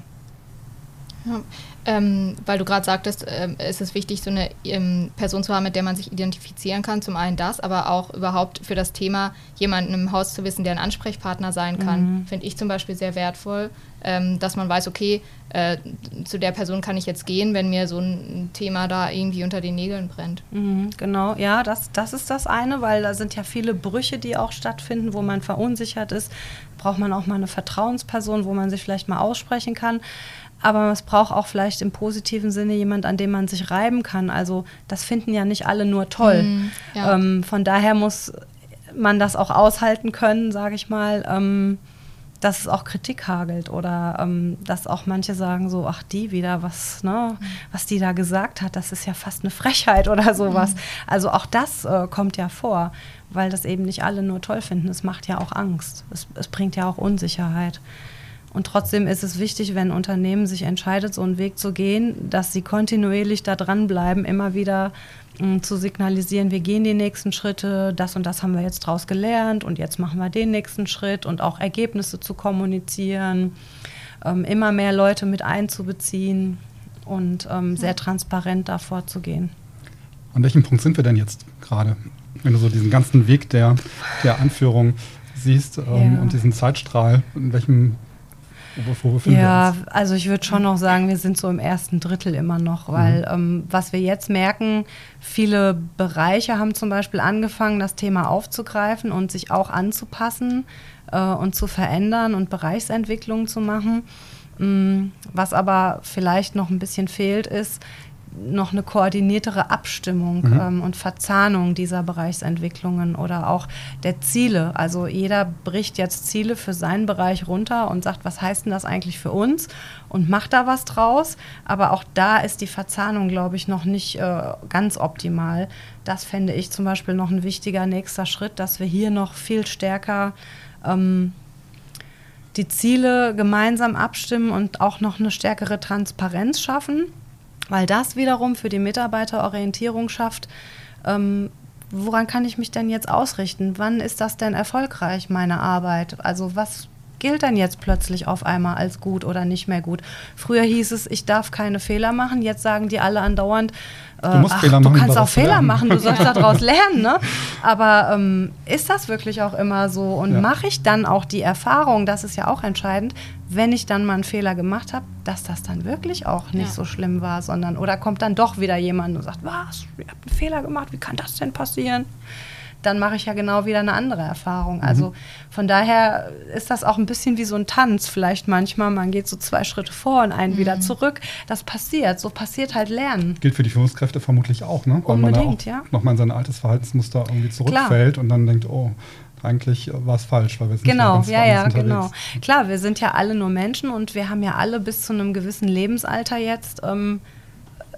Ja, ähm, weil du gerade sagtest, äh, es ist wichtig, so eine ähm, Person zu haben, mit der man sich identifizieren kann. Zum einen das, aber auch überhaupt für das Thema jemanden im Haus zu wissen, der ein Ansprechpartner sein kann, mhm. finde ich zum Beispiel sehr wertvoll, ähm, dass man weiß, okay, äh, zu der Person kann ich jetzt gehen, wenn mir so ein Thema da irgendwie unter den Nägeln brennt. Mhm, genau, ja, das, das ist das eine, weil da sind ja viele Brüche, die auch stattfinden, wo man verunsichert ist. Braucht man auch mal eine Vertrauensperson, wo man sich vielleicht mal aussprechen kann aber es braucht auch vielleicht im positiven Sinne jemand, an dem man sich reiben kann. Also das finden ja nicht alle nur toll. Mm, ja. ähm, von daher muss man das auch aushalten können, sage ich mal, ähm, dass es auch Kritik hagelt oder ähm, dass auch manche sagen so, ach die wieder, was, ne, mhm. was die da gesagt hat, das ist ja fast eine Frechheit oder sowas. Mhm. Also auch das äh, kommt ja vor, weil das eben nicht alle nur toll finden. Es macht ja auch Angst. Es, es bringt ja auch Unsicherheit. Und trotzdem ist es wichtig, wenn ein Unternehmen sich entscheidet, so einen Weg zu gehen, dass sie kontinuierlich da dranbleiben, immer wieder mh, mm, zu signalisieren, wir gehen die nächsten Schritte, das und das haben wir jetzt draus gelernt und jetzt machen wir den nächsten Schritt und auch Ergebnisse zu kommunizieren, ähm, immer mehr Leute mit einzubeziehen und ähm, sehr transparent da vorzugehen. An welchem Punkt sind wir denn jetzt gerade, wenn du so diesen ganzen Weg der, der Anführung siehst ähm, ja. und diesen Zeitstrahl, in welchem wo ja, also ich würde schon noch sagen, wir sind so im ersten Drittel immer noch, weil mhm. ähm, was wir jetzt merken, viele Bereiche haben zum Beispiel angefangen, das Thema aufzugreifen und sich auch anzupassen äh, und zu verändern und Bereichsentwicklungen zu machen. Mm, was aber vielleicht noch ein bisschen fehlt, ist, noch eine koordiniertere Abstimmung mhm. ähm, und Verzahnung dieser Bereichsentwicklungen oder auch der Ziele. Also jeder bricht jetzt Ziele für seinen Bereich runter und sagt, was heißt denn das eigentlich für uns und macht da was draus. Aber auch da ist die Verzahnung, glaube ich, noch nicht äh, ganz optimal. Das fände ich zum Beispiel noch ein wichtiger nächster Schritt, dass wir hier noch viel stärker ähm, die Ziele gemeinsam abstimmen und auch noch eine stärkere Transparenz schaffen weil das wiederum für die Mitarbeiter Orientierung schafft. Ähm, woran kann ich mich denn jetzt ausrichten? Wann ist das denn erfolgreich, meine Arbeit? Also was gilt dann jetzt plötzlich auf einmal als gut oder nicht mehr gut? Früher hieß es, ich darf keine Fehler machen, jetzt sagen die alle andauernd, Du musst ach, Fehler machen. Du kannst auch Fehler lernen. machen, du sollst [laughs] daraus lernen. Ne? Aber ähm, ist das wirklich auch immer so? Und Ja. mache ich dann auch die Erfahrung, das ist ja auch entscheidend, wenn ich dann mal einen Fehler gemacht habe, dass das dann wirklich auch nicht Ja. so schlimm war, sondern oder kommt dann doch wieder jemand und sagt, was, ihr habt einen Fehler gemacht, wie kann das denn passieren? Dann mache ich ja genau wieder eine andere Erfahrung. Also von daher ist das auch ein bisschen wie so ein Tanz, vielleicht manchmal. Man geht so zwei Schritte vor und einen wieder zurück. Das passiert. So passiert halt Lernen. Gilt für die Führungskräfte vermutlich auch, ne? Weil man Unbedingt, da ja. nochmal in sein altes Verhaltensmuster irgendwie zurückfällt und dann denkt, oh, eigentlich war es falsch, weil wir sind Genau, ganz ja, ja, genau. unterwegs. Klar, wir sind ja alle nur Menschen und wir haben ja alle bis zu einem gewissen Lebensalter jetzt ähm,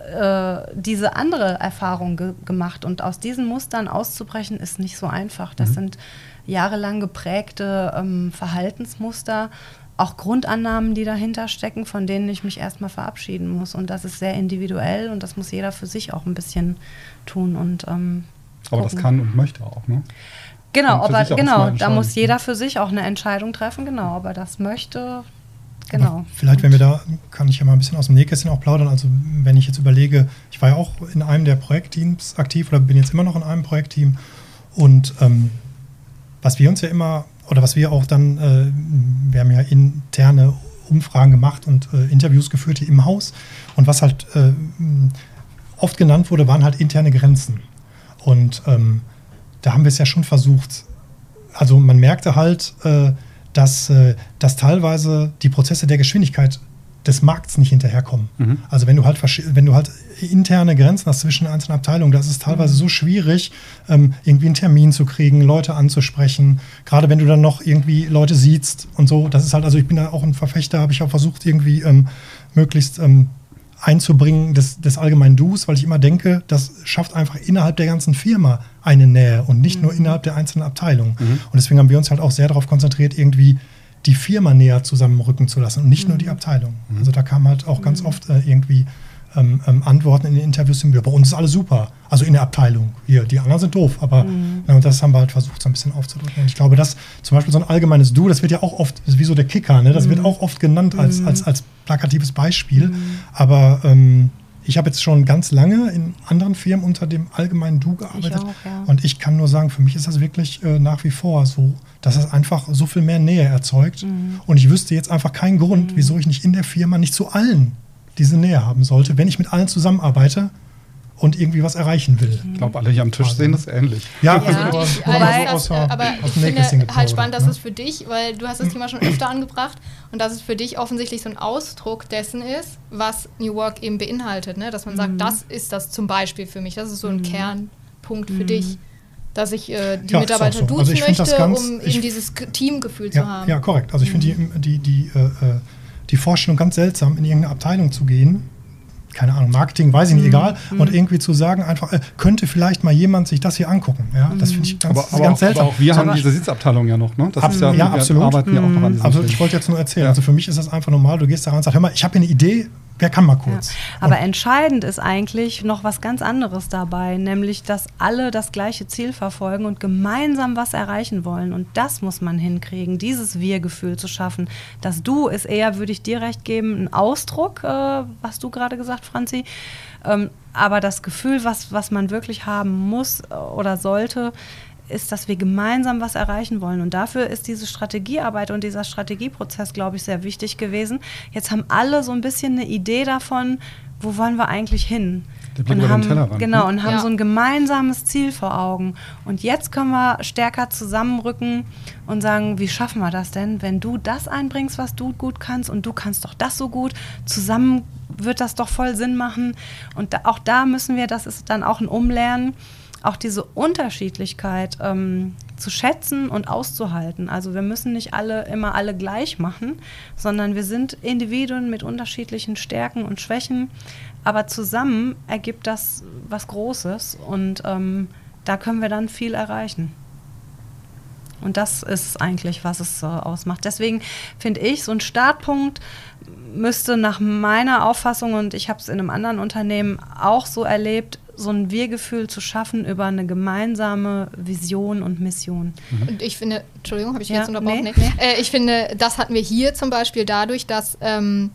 äh, diese andere Erfahrung ge gemacht. Und aus diesen Mustern auszubrechen, ist nicht so einfach. Das Mhm. sind jahrelang geprägte ähm, Verhaltensmuster, auch Grundannahmen, die dahinter stecken, von denen ich mich erstmal verabschieden muss. Und das ist sehr individuell und das muss jeder für sich auch ein bisschen tun. Und, ähm, Aber das kann und möchte auch, ne? Genau, aber genau, da muss jeder für sich auch eine Entscheidung treffen, genau, ob er das möchte. Genau. Aber vielleicht, wenn wir da, kann ich ja mal ein bisschen aus dem Nähkästchen auch plaudern. Also, wenn ich jetzt überlege, ich war ja auch in einem der Projektteams aktiv oder bin jetzt immer noch in einem Projektteam. Und ähm, was wir uns ja immer, oder was wir auch dann, äh, wir haben ja interne Umfragen gemacht und äh, Interviews geführt hier im Haus. Und was halt äh, oft genannt wurde, waren halt interne Grenzen. Und ähm, da haben wir es ja schon versucht. Also man merkte halt, äh, dass, äh, dass teilweise die Prozesse der Geschwindigkeit des Markts nicht hinterherkommen. Mhm. Also wenn du halt wenn du halt interne Grenzen hast zwischen einzelnen Abteilungen, das ist teilweise so schwierig, ähm, irgendwie einen Termin zu kriegen, Leute anzusprechen. Gerade wenn du dann noch irgendwie Leute siehst und so, das ist halt, also ich bin da auch ein Verfechter, habe ich auch versucht, irgendwie ähm, möglichst ähm, einzubringen des, des allgemeinen Dus, weil ich immer denke, das schafft einfach innerhalb der ganzen Firma eine Nähe und nicht nur innerhalb der einzelnen Abteilungen. Und deswegen haben wir uns halt auch sehr darauf konzentriert, irgendwie die Firma näher zusammenrücken zu lassen und nicht nur die Abteilung. Also da kam halt auch ganz oft äh, irgendwie ähm, ähm, Antworten in den Interviews Büro. Bei uns ist alles super. Also in der Abteilung. Hier, die anderen sind doof. Aber na, und das haben wir halt versucht, so ein bisschen aufzudrücken. Und ich glaube, dass zum Beispiel so ein allgemeines Du, das wird ja auch oft, das ist wie so der Kicker, ne? das wird auch oft genannt als, als, als plakatives Beispiel. Aber ähm, ich habe jetzt schon ganz lange in anderen Firmen unter dem allgemeinen Du gearbeitet. auch, ja. Und ich kann nur sagen, für mich ist das wirklich äh, nach wie vor so, dass es einfach so viel mehr Nähe erzeugt. Mhm. Und ich wüsste jetzt einfach keinen Grund, wieso ich nicht in der Firma nicht zu allen diese Nähe haben sollte, wenn ich mit allen zusammenarbeite und irgendwie was erreichen will. Ich glaube, alle hier am Tisch sehen das ähnlich. Ja, Ja, also, also mal das, aber ich finde halt spannend, dass ne? es für dich, weil du hast das Thema schon öfter angebracht und dass es für dich offensichtlich so ein Ausdruck dessen ist, was New Work eben beinhaltet, ne? dass man sagt, das ist das zum Beispiel für mich, das ist so ein Kernpunkt für dich, dass ich äh, die Ja, Mitarbeiter so. duzen Also find das möchte, ganz- um ich- eben dieses Teamgefühl zu Ja, haben. ja, korrekt. Also ich finde die, die, die, äh, äh, die Vorstellung ganz seltsam, in irgendeine Abteilung zu gehen. Keine Ahnung, Marketing, weiß ich nicht, egal. Und irgendwie zu sagen, einfach, äh, könnte vielleicht mal jemand sich das hier angucken. Ja, das finde ich ganz, Aber, aber, ganz auch, seltsam. aber auch wir haben Sondern- diese Sitzabteilung ja noch, ne? Das Ab- ist ja, ja, wir absolut. arbeiten ja auch noch an diesem Also Thema. ich wollte jetzt nur erzählen. Ja. Also für mich ist das einfach normal. Du gehst da rein und sagst, hör mal, ich habe hier eine Idee, wer kann mal Ja. kurz? Aber entscheidend ist eigentlich noch was ganz anderes dabei, nämlich dass alle das gleiche Ziel verfolgen und gemeinsam was erreichen wollen. Und das muss man hinkriegen, dieses Wir-Gefühl zu schaffen. Das Du ist eher, würde ich dir recht geben, ein Ausdruck, äh, was du gerade gesagt, Franzi. Ähm, aber das Gefühl, was, was man wirklich haben muss äh, oder sollte, ist, dass wir gemeinsam was erreichen wollen. Und dafür ist diese Strategiearbeit und dieser Strategieprozess, glaube ich, sehr wichtig gewesen. Jetzt haben alle so ein bisschen eine Idee davon, wo wollen wir eigentlich hin? Der Blick und über den haben, Tellerrand, genau, ne? und haben Ja. so ein gemeinsames Ziel vor Augen. Und jetzt können wir stärker zusammenrücken und sagen, wie schaffen wir das denn, wenn du das einbringst, was du gut kannst und du kannst doch das so gut, zusammen wird das doch voll Sinn machen. Und da, auch da müssen wir, das ist dann auch ein Umlernen, auch diese Unterschiedlichkeit ähm, zu schätzen und auszuhalten. Also wir müssen nicht alle immer alle gleich machen, sondern wir sind Individuen mit unterschiedlichen Stärken und Schwächen, aber zusammen ergibt das was Großes und ähm, da können wir dann viel erreichen. Und das ist eigentlich, was es äh, ausmacht. Deswegen finde ich, so ein Startpunkt müsste nach meiner Auffassung, und ich habe es in einem anderen Unternehmen auch so erlebt, so ein Wir-Gefühl zu schaffen über eine gemeinsame Vision und Mission. Mhm. Und ich finde, Entschuldigung, habe ich ja, jetzt unterbrochen? Nee, nee. Äh, ich finde, das hatten wir hier zum Beispiel dadurch, dass ähm,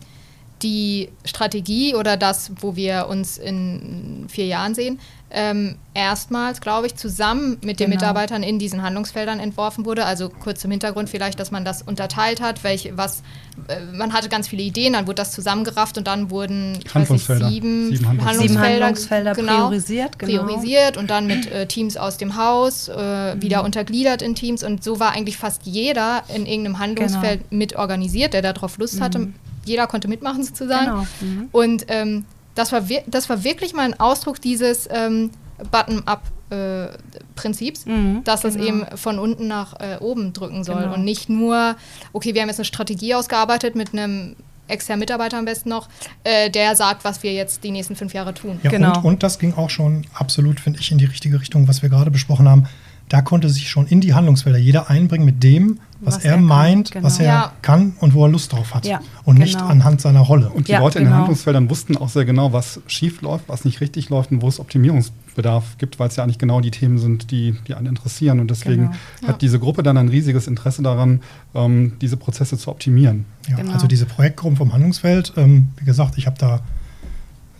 die Strategie oder das, wo wir uns in vier Jahren sehen, ähm, erstmals, glaube ich, zusammen mit den genau. Mitarbeitern in diesen Handlungsfeldern entworfen wurde. Also kurz zum Hintergrund vielleicht, dass man das unterteilt hat, welche, was, äh, man hatte ganz viele Ideen, dann wurde das zusammengerafft und dann wurden Handlungsfelder. Ich, sieben, sieben, Handlungsfelder, sieben Handlungsfelder genau, priorisiert, genau. priorisiert und dann mit äh, Teams aus dem Haus äh, mhm. wieder untergliedert in Teams und so war eigentlich fast jeder in irgendeinem Handlungsfeld genau. mit organisiert, der darauf Lust mhm. hatte. Jeder konnte mitmachen sozusagen. Genau. Mhm. Und ähm, das war, das war wirklich mal ein Ausdruck dieses ähm, Button-up. Äh, Prinzips, mhm, dass genau. es eben von unten nach äh, oben drücken soll genau. und nicht nur, okay, wir haben jetzt eine Strategie ausgearbeitet mit einem externen Mitarbeiter am besten noch, äh, der sagt, was wir jetzt die nächsten fünf Jahre tun. Ja, genau. und, und das ging auch schon absolut, finde ich, in die richtige Richtung, was wir gerade besprochen haben da konnte sich schon in die Handlungsfelder jeder einbringen mit dem, was, was er, er, meint, genau. was er ja. kann und wo er Lust drauf hat. Ja, und genau. nicht anhand seiner Rolle. Und die ja, Leute in den genau. Handlungsfeldern wussten auch sehr genau, was schief läuft, was nicht richtig läuft und wo es Optimierungsbedarf gibt, weil es ja eigentlich genau die Themen sind, die, die einen interessieren. Und deswegen genau. hat diese Gruppe dann ein riesiges Interesse daran, ähm, diese Prozesse zu optimieren. Ja, genau. also diese Projektgruppen vom Handlungsfeld, ähm, wie gesagt, ich habe da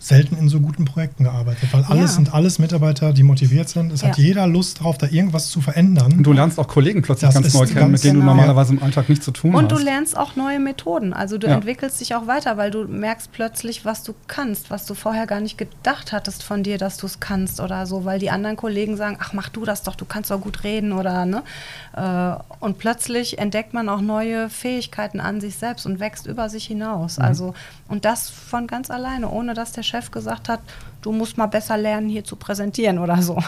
selten in so guten Projekten gearbeitet, weil alles ja. sind alles Mitarbeiter, die motiviert sind. Es ja. hat jeder Lust drauf, da irgendwas zu verändern. Und du lernst auch Kollegen plötzlich das ganz neu kennen, ganz mit denen genau. du normalerweise im Alltag nichts zu tun Und hast. Und du lernst auch neue Methoden. Also du ja. entwickelst dich auch weiter, weil du merkst plötzlich, was du kannst, was du vorher gar nicht gedacht hattest von dir, dass du es kannst oder so, weil die anderen Kollegen sagen, ach mach du das doch, du kannst doch gut reden oder ne. Äh, und plötzlich entdeckt man auch neue Fähigkeiten an sich selbst und wächst über sich hinaus. Mhm. Also und das von ganz alleine, ohne dass der Chef gesagt hat, du musst mal besser lernen, hier zu präsentieren oder so.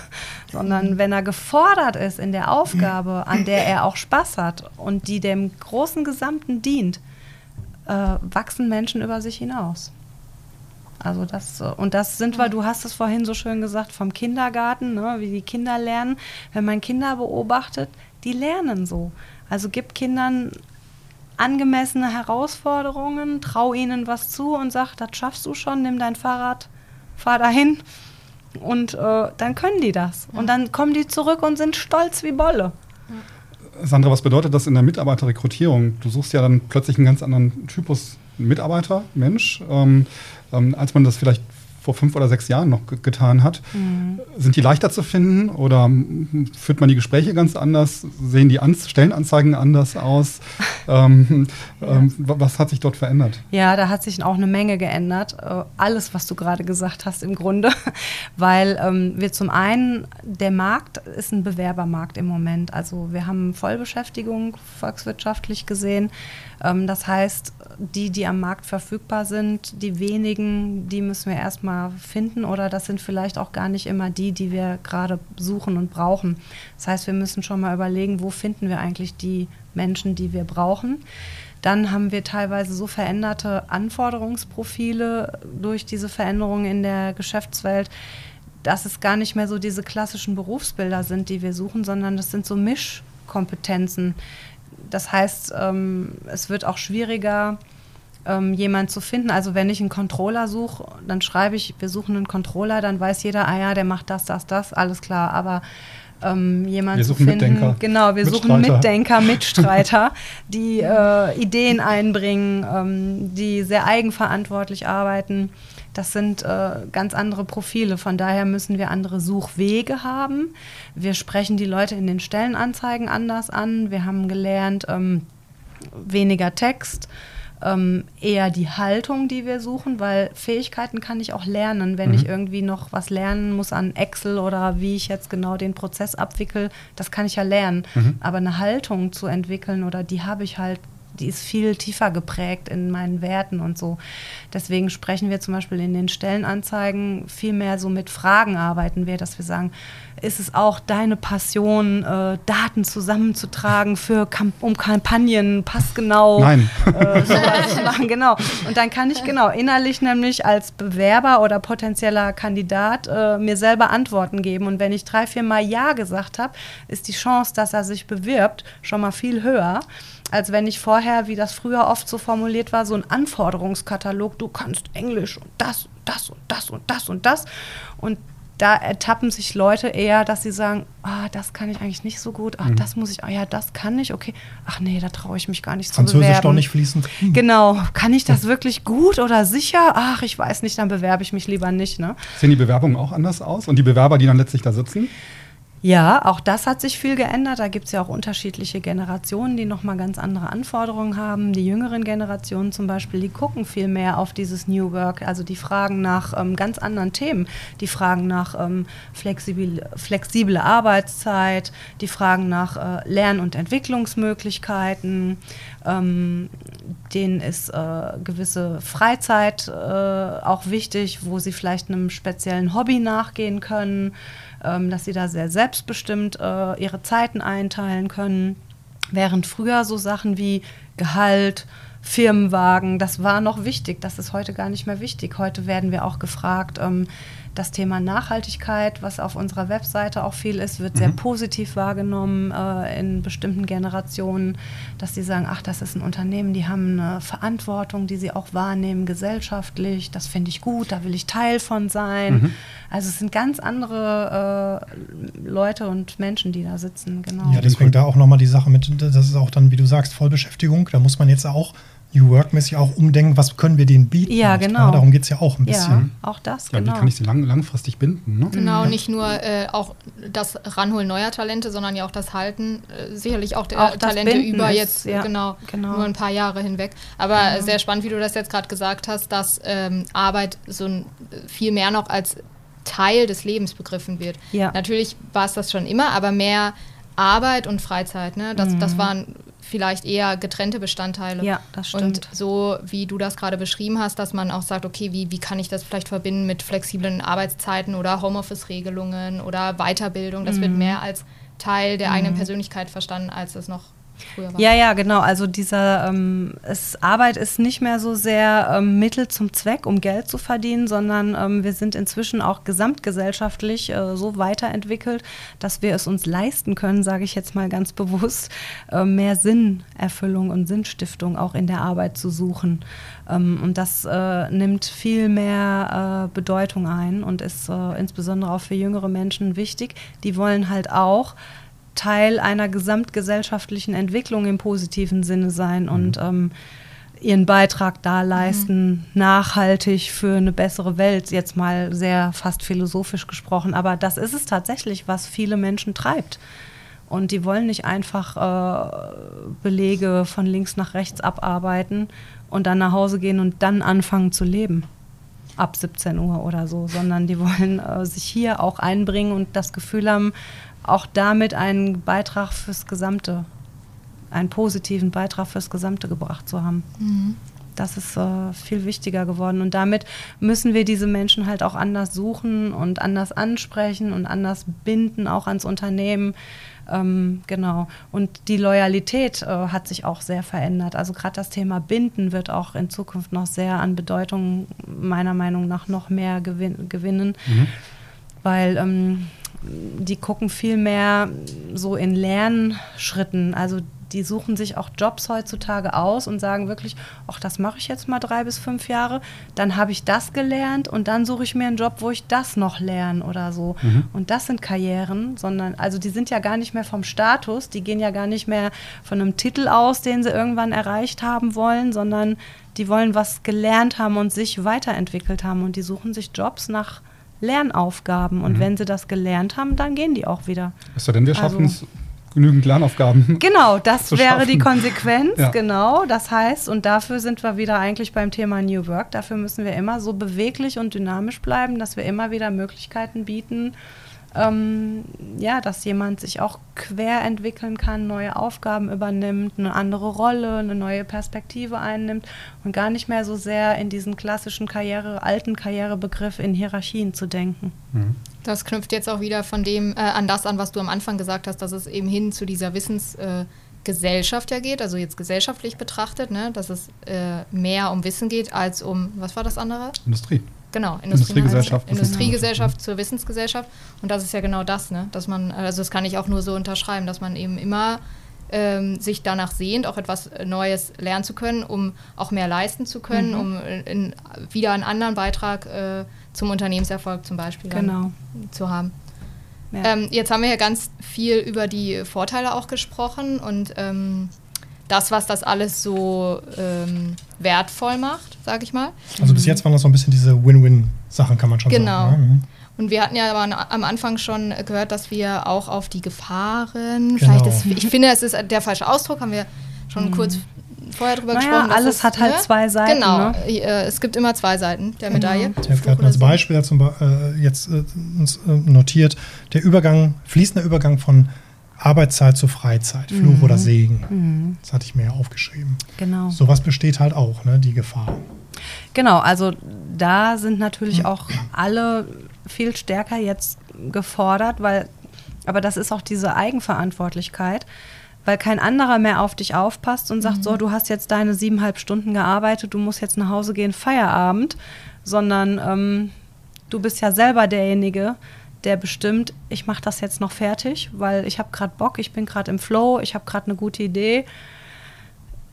Sondern wenn er gefordert ist in der Aufgabe, an der er auch Spaß hat und die dem großen Gesamten dient, äh, wachsen Menschen über sich hinaus. Also das, und das sind wir, du hast es vorhin so schön gesagt, vom Kindergarten, ne, wie die Kinder lernen. Wenn man Kinder beobachtet, die lernen so. Also gibt Kindern angemessene Herausforderungen, trau ihnen was zu und sag, das schaffst du schon, nimm dein Fahrrad, fahr dahin. Und äh, dann können die das. Und dann kommen die zurück und sind stolz wie Bolle. Sandra, was bedeutet das in der Mitarbeiterrekrutierung? Du suchst ja dann plötzlich einen ganz anderen Typus Mitarbeiter, Mensch, ähm, ähm, als man das vielleicht vor fünf oder sechs Jahren noch getan hat. Mhm. Sind die leichter zu finden oder führt man die Gespräche ganz anders? Sehen die An Stellenanzeigen anders aus? [laughs] ähm, ja. ähm, was hat sich dort verändert? Ja, da hat sich auch eine Menge geändert. Äh, alles, was du gerade gesagt hast im Grunde. [laughs] Weil ähm, wir zum einen, der Markt ist ein Bewerbermarkt im Moment. Also wir haben Vollbeschäftigung volkswirtschaftlich gesehen. Ähm, das heißt, die, die am Markt verfügbar sind, die wenigen, die müssen wir erstmal finden oder das sind vielleicht auch gar nicht immer die, die wir gerade suchen und brauchen. Das heißt, wir müssen schon mal überlegen, wo finden wir eigentlich die Menschen, die wir brauchen. Dann haben wir teilweise so veränderte Anforderungsprofile durch diese Veränderungen in der Geschäftswelt, dass es gar nicht mehr so diese klassischen Berufsbilder sind, die wir suchen, sondern das sind so Mischkompetenzen. Das heißt, ähm, es wird auch schwieriger, ähm, jemand zu finden. Also wenn ich einen Controller suche, dann schreibe ich, wir suchen einen Controller, dann weiß jeder, ah ja, der macht das, das, das, alles klar. Aber ähm, jemanden zu finden, Mitdenker. genau, wir suchen Mitdenker, [laughs] Mitstreiter, die äh, Ideen einbringen, ähm, die sehr eigenverantwortlich arbeiten. Das sind äh, ganz andere Profile. Von daher müssen wir andere Suchwege haben. Wir sprechen die Leute in den Stellenanzeigen anders an. Wir haben gelernt, ähm, weniger Text, ähm, eher die Haltung, die wir suchen, weil Fähigkeiten kann ich auch lernen. Wenn mhm. ich irgendwie noch was lernen muss an Excel oder wie ich jetzt genau den Prozess abwickel, das kann ich ja lernen. Mhm. Aber eine Haltung zu entwickeln oder die habe ich halt die ist viel tiefer geprägt in meinen Werten und so. Deswegen sprechen wir zum Beispiel in den Stellenanzeigen viel mehr so mit Fragen arbeiten wir, dass wir sagen, ist es auch deine Passion, äh, Daten zusammenzutragen für Kamp um Kampagnen passgenau Nein. Äh, sowas zu machen? Genau. Und dann kann ich genau innerlich nämlich als Bewerber oder potenzieller Kandidat äh, mir selber Antworten geben. Und wenn ich drei, vier Mal Ja gesagt habe, ist die Chance, dass er sich bewirbt, schon mal viel höher als wenn ich vorher, wie das früher oft so formuliert war, so ein Anforderungskatalog, du kannst Englisch und das, das und das und das und das. Und da ertappen sich Leute eher, dass sie sagen, ah, das kann ich eigentlich nicht so gut, ach, mhm. das muss ich, ah ja, das kann ich, okay, ach nee, da traue ich mich gar nicht Französisch zu bewerben. Französisch doch nicht fließend. Hm. Genau, kann ich das wirklich gut oder sicher? Ach, ich weiß nicht, dann bewerbe ich mich lieber nicht. Ne? Sehen die Bewerbungen auch anders aus und die Bewerber, die dann letztlich da sitzen? Ja, auch das hat sich viel geändert. Da gibt es ja auch unterschiedliche Generationen, die nochmal ganz andere Anforderungen haben. Die jüngeren Generationen zum Beispiel, die gucken viel mehr auf dieses New Work. Also die fragen nach ähm, ganz anderen Themen. Die fragen nach ähm, flexible, flexible Arbeitszeit, die fragen nach äh, Lern- und Entwicklungsmöglichkeiten. Ähm, denen ist äh, gewisse Freizeit äh, auch wichtig, wo sie vielleicht einem speziellen Hobby nachgehen können ähm, dass sie da sehr selbstbestimmt äh, ihre Zeiten einteilen können. Während früher so Sachen wie Gehalt, Firmenwagen, das war noch wichtig. Das ist heute gar nicht mehr wichtig. Heute werden wir auch gefragt, ähm, das Thema Nachhaltigkeit, was auf unserer Webseite auch viel ist, wird mhm. sehr positiv wahrgenommen äh, in bestimmten Generationen, dass sie sagen, ach, das ist ein Unternehmen, die haben eine Verantwortung, die sie auch wahrnehmen gesellschaftlich, das finde ich gut, da will ich Teil von sein. Mhm. Also es sind ganz andere äh, Leute und Menschen, die da sitzen, genau. Ja, deswegen da auch nochmal die Sache mit, das ist auch dann, wie du sagst, Vollbeschäftigung, da muss man jetzt auch New Work-mäßig auch umdenken, was können wir denen bieten? Ja, genau. darum geht es ja auch ein bisschen. Ja, auch das, ja, genau. Wie kann ich sie lang, langfristig binden? Ne? Genau, nicht nur äh, auch das Ranholen neuer Talente, sondern ja auch das Halten, äh, sicherlich auch der auch Talente über ist, jetzt ja, genau, genau, nur ein paar Jahre hinweg. Aber genau. sehr spannend, wie du das jetzt gerade gesagt hast, dass ähm, Arbeit so ein, viel mehr noch als Teil des Lebens begriffen wird. Ja. Natürlich war es das schon immer, aber mehr Arbeit und Freizeit. Ne? Das, mhm. das waren vielleicht eher getrennte Bestandteile. Ja, das stimmt. Und so wie du das gerade beschrieben hast, dass man auch sagt, okay, wie, wie kann ich das vielleicht verbinden mit flexiblen Arbeitszeiten oder Homeoffice-Regelungen oder Weiterbildung? Das mhm. wird mehr als Teil der mhm. eigenen Persönlichkeit verstanden, als es noch früher war. Ja, ja, genau. Also dieser ähm, es, Arbeit ist nicht mehr so sehr ähm, Mittel zum Zweck, um Geld zu verdienen, sondern ähm, wir sind inzwischen auch gesamtgesellschaftlich äh, so weiterentwickelt, dass wir es uns leisten können, sage ich jetzt mal ganz bewusst, äh, mehr Sinnerfüllung und Sinnstiftung auch in der Arbeit zu suchen. Ähm, und das äh, nimmt viel mehr äh, Bedeutung ein und ist äh, insbesondere auch für jüngere Menschen wichtig. Die wollen halt auch Teil einer gesamtgesellschaftlichen Entwicklung im positiven Sinne sein mhm. und ähm, ihren Beitrag da leisten, mhm. nachhaltig für eine bessere Welt, jetzt mal sehr fast philosophisch gesprochen. Aber das ist es tatsächlich, was viele Menschen treibt. Und die wollen nicht einfach äh, Belege von links nach rechts abarbeiten und dann nach Hause gehen und dann anfangen zu leben ab 17 Uhr oder so, sondern die wollen äh, sich hier auch einbringen und das Gefühl haben, auch damit einen Beitrag fürs Gesamte, einen positiven Beitrag fürs Gesamte gebracht zu haben. Mhm. Das ist äh, viel wichtiger geworden. Und damit müssen wir diese Menschen halt auch anders suchen und anders ansprechen und anders binden, auch ans Unternehmen. Ähm, genau. Und die Loyalität äh, hat sich auch sehr verändert. Also gerade das Thema Binden wird auch in Zukunft noch sehr an Bedeutung meiner Meinung nach noch mehr gewin gewinnen. Mhm. Weil ähm, die gucken viel mehr so in Lernschritten. Also die suchen sich auch Jobs heutzutage aus und sagen wirklich, ach, das mache ich jetzt mal drei bis fünf Jahre, dann habe ich das gelernt und dann suche ich mir einen Job, wo ich das noch lerne oder so. Mhm. Und das sind Karrieren, sondern, also die sind ja gar nicht mehr vom Status, die gehen ja gar nicht mehr von einem Titel aus, den sie irgendwann erreicht haben wollen, sondern die wollen was gelernt haben und sich weiterentwickelt haben und die suchen sich Jobs nach Lernaufgaben. Und mhm. wenn sie das gelernt haben, dann gehen die auch wieder. Was denn, wir schaffen es, also, genügend Lernaufgaben. [laughs] Genau, das wäre schaffen. die Konsequenz, [laughs] ja. genau. Das heißt, und dafür sind wir wieder eigentlich beim Thema New Work. Dafür müssen wir immer so beweglich und dynamisch bleiben, dass wir immer wieder Möglichkeiten bieten, ähm, ja, dass jemand sich auch quer entwickeln kann, neue Aufgaben übernimmt, eine andere Rolle, eine neue Perspektive einnimmt und gar nicht mehr so sehr in diesen klassischen Karriere, alten Karrierebegriff in Hierarchien zu denken. Mhm. Das knüpft jetzt auch wieder von dem äh, an das an, was du am Anfang gesagt hast, dass es eben hin zu dieser Wissensgesellschaft äh, ja geht, also jetzt gesellschaftlich betrachtet, ne, dass es äh, mehr um Wissen geht als um, was war das andere? Industrie. Genau, Industrie Industriegesellschaft. Industriegesellschaft zur Wissensgesellschaft. Und das ist ja genau das, ne? dass man, also das kann ich auch nur so unterschreiben, dass man eben immer ähm, sich danach sehnt, auch etwas Neues lernen zu können, um auch mehr leisten zu können, mhm. um in, wieder einen anderen Beitrag äh, zum Unternehmenserfolg zum Beispiel genau. zu haben. Ja. Ähm, jetzt haben wir ja ganz viel über die Vorteile auch gesprochen und ähm, das, was das alles so ähm, wertvoll macht, sage ich mal. Also bis jetzt waren das so ein bisschen diese Win-Win-Sachen, kann man schon genau. sagen. Genau. Ne? Und wir hatten ja aber am Anfang schon gehört, dass wir auch auf die Gefahren, genau. vielleicht ist, ich finde, es ist der falsche Ausdruck, haben wir schon mhm. kurz vorher drüber naja, gesprochen. Alles hat halt ne? zwei Seiten. Genau, ne? Äh, es gibt immer zwei Seiten der genau. Medaille. Wir hatten als Beispiel zum, äh, jetzt äh, uns äh, notiert, der Übergang, fließender Übergang von Arbeitszeit zu Freizeit, Fluch mhm. oder Segen. Mhm. Das hatte ich mir ja aufgeschrieben. Genau. Sowas besteht halt auch, ne, die Gefahr. Genau, also da sind natürlich mhm. auch alle viel stärker jetzt gefordert, weil, aber das ist auch diese Eigenverantwortlichkeit, weil kein anderer mehr auf dich aufpasst und sagt, mhm. so, du hast jetzt deine siebeneinhalb Stunden gearbeitet, du musst jetzt nach Hause gehen, Feierabend, sondern ähm, du bist ja selber derjenige, der bestimmt, ich mache das jetzt noch fertig, weil ich habe gerade Bock, ich bin gerade im Flow, ich habe gerade eine gute Idee.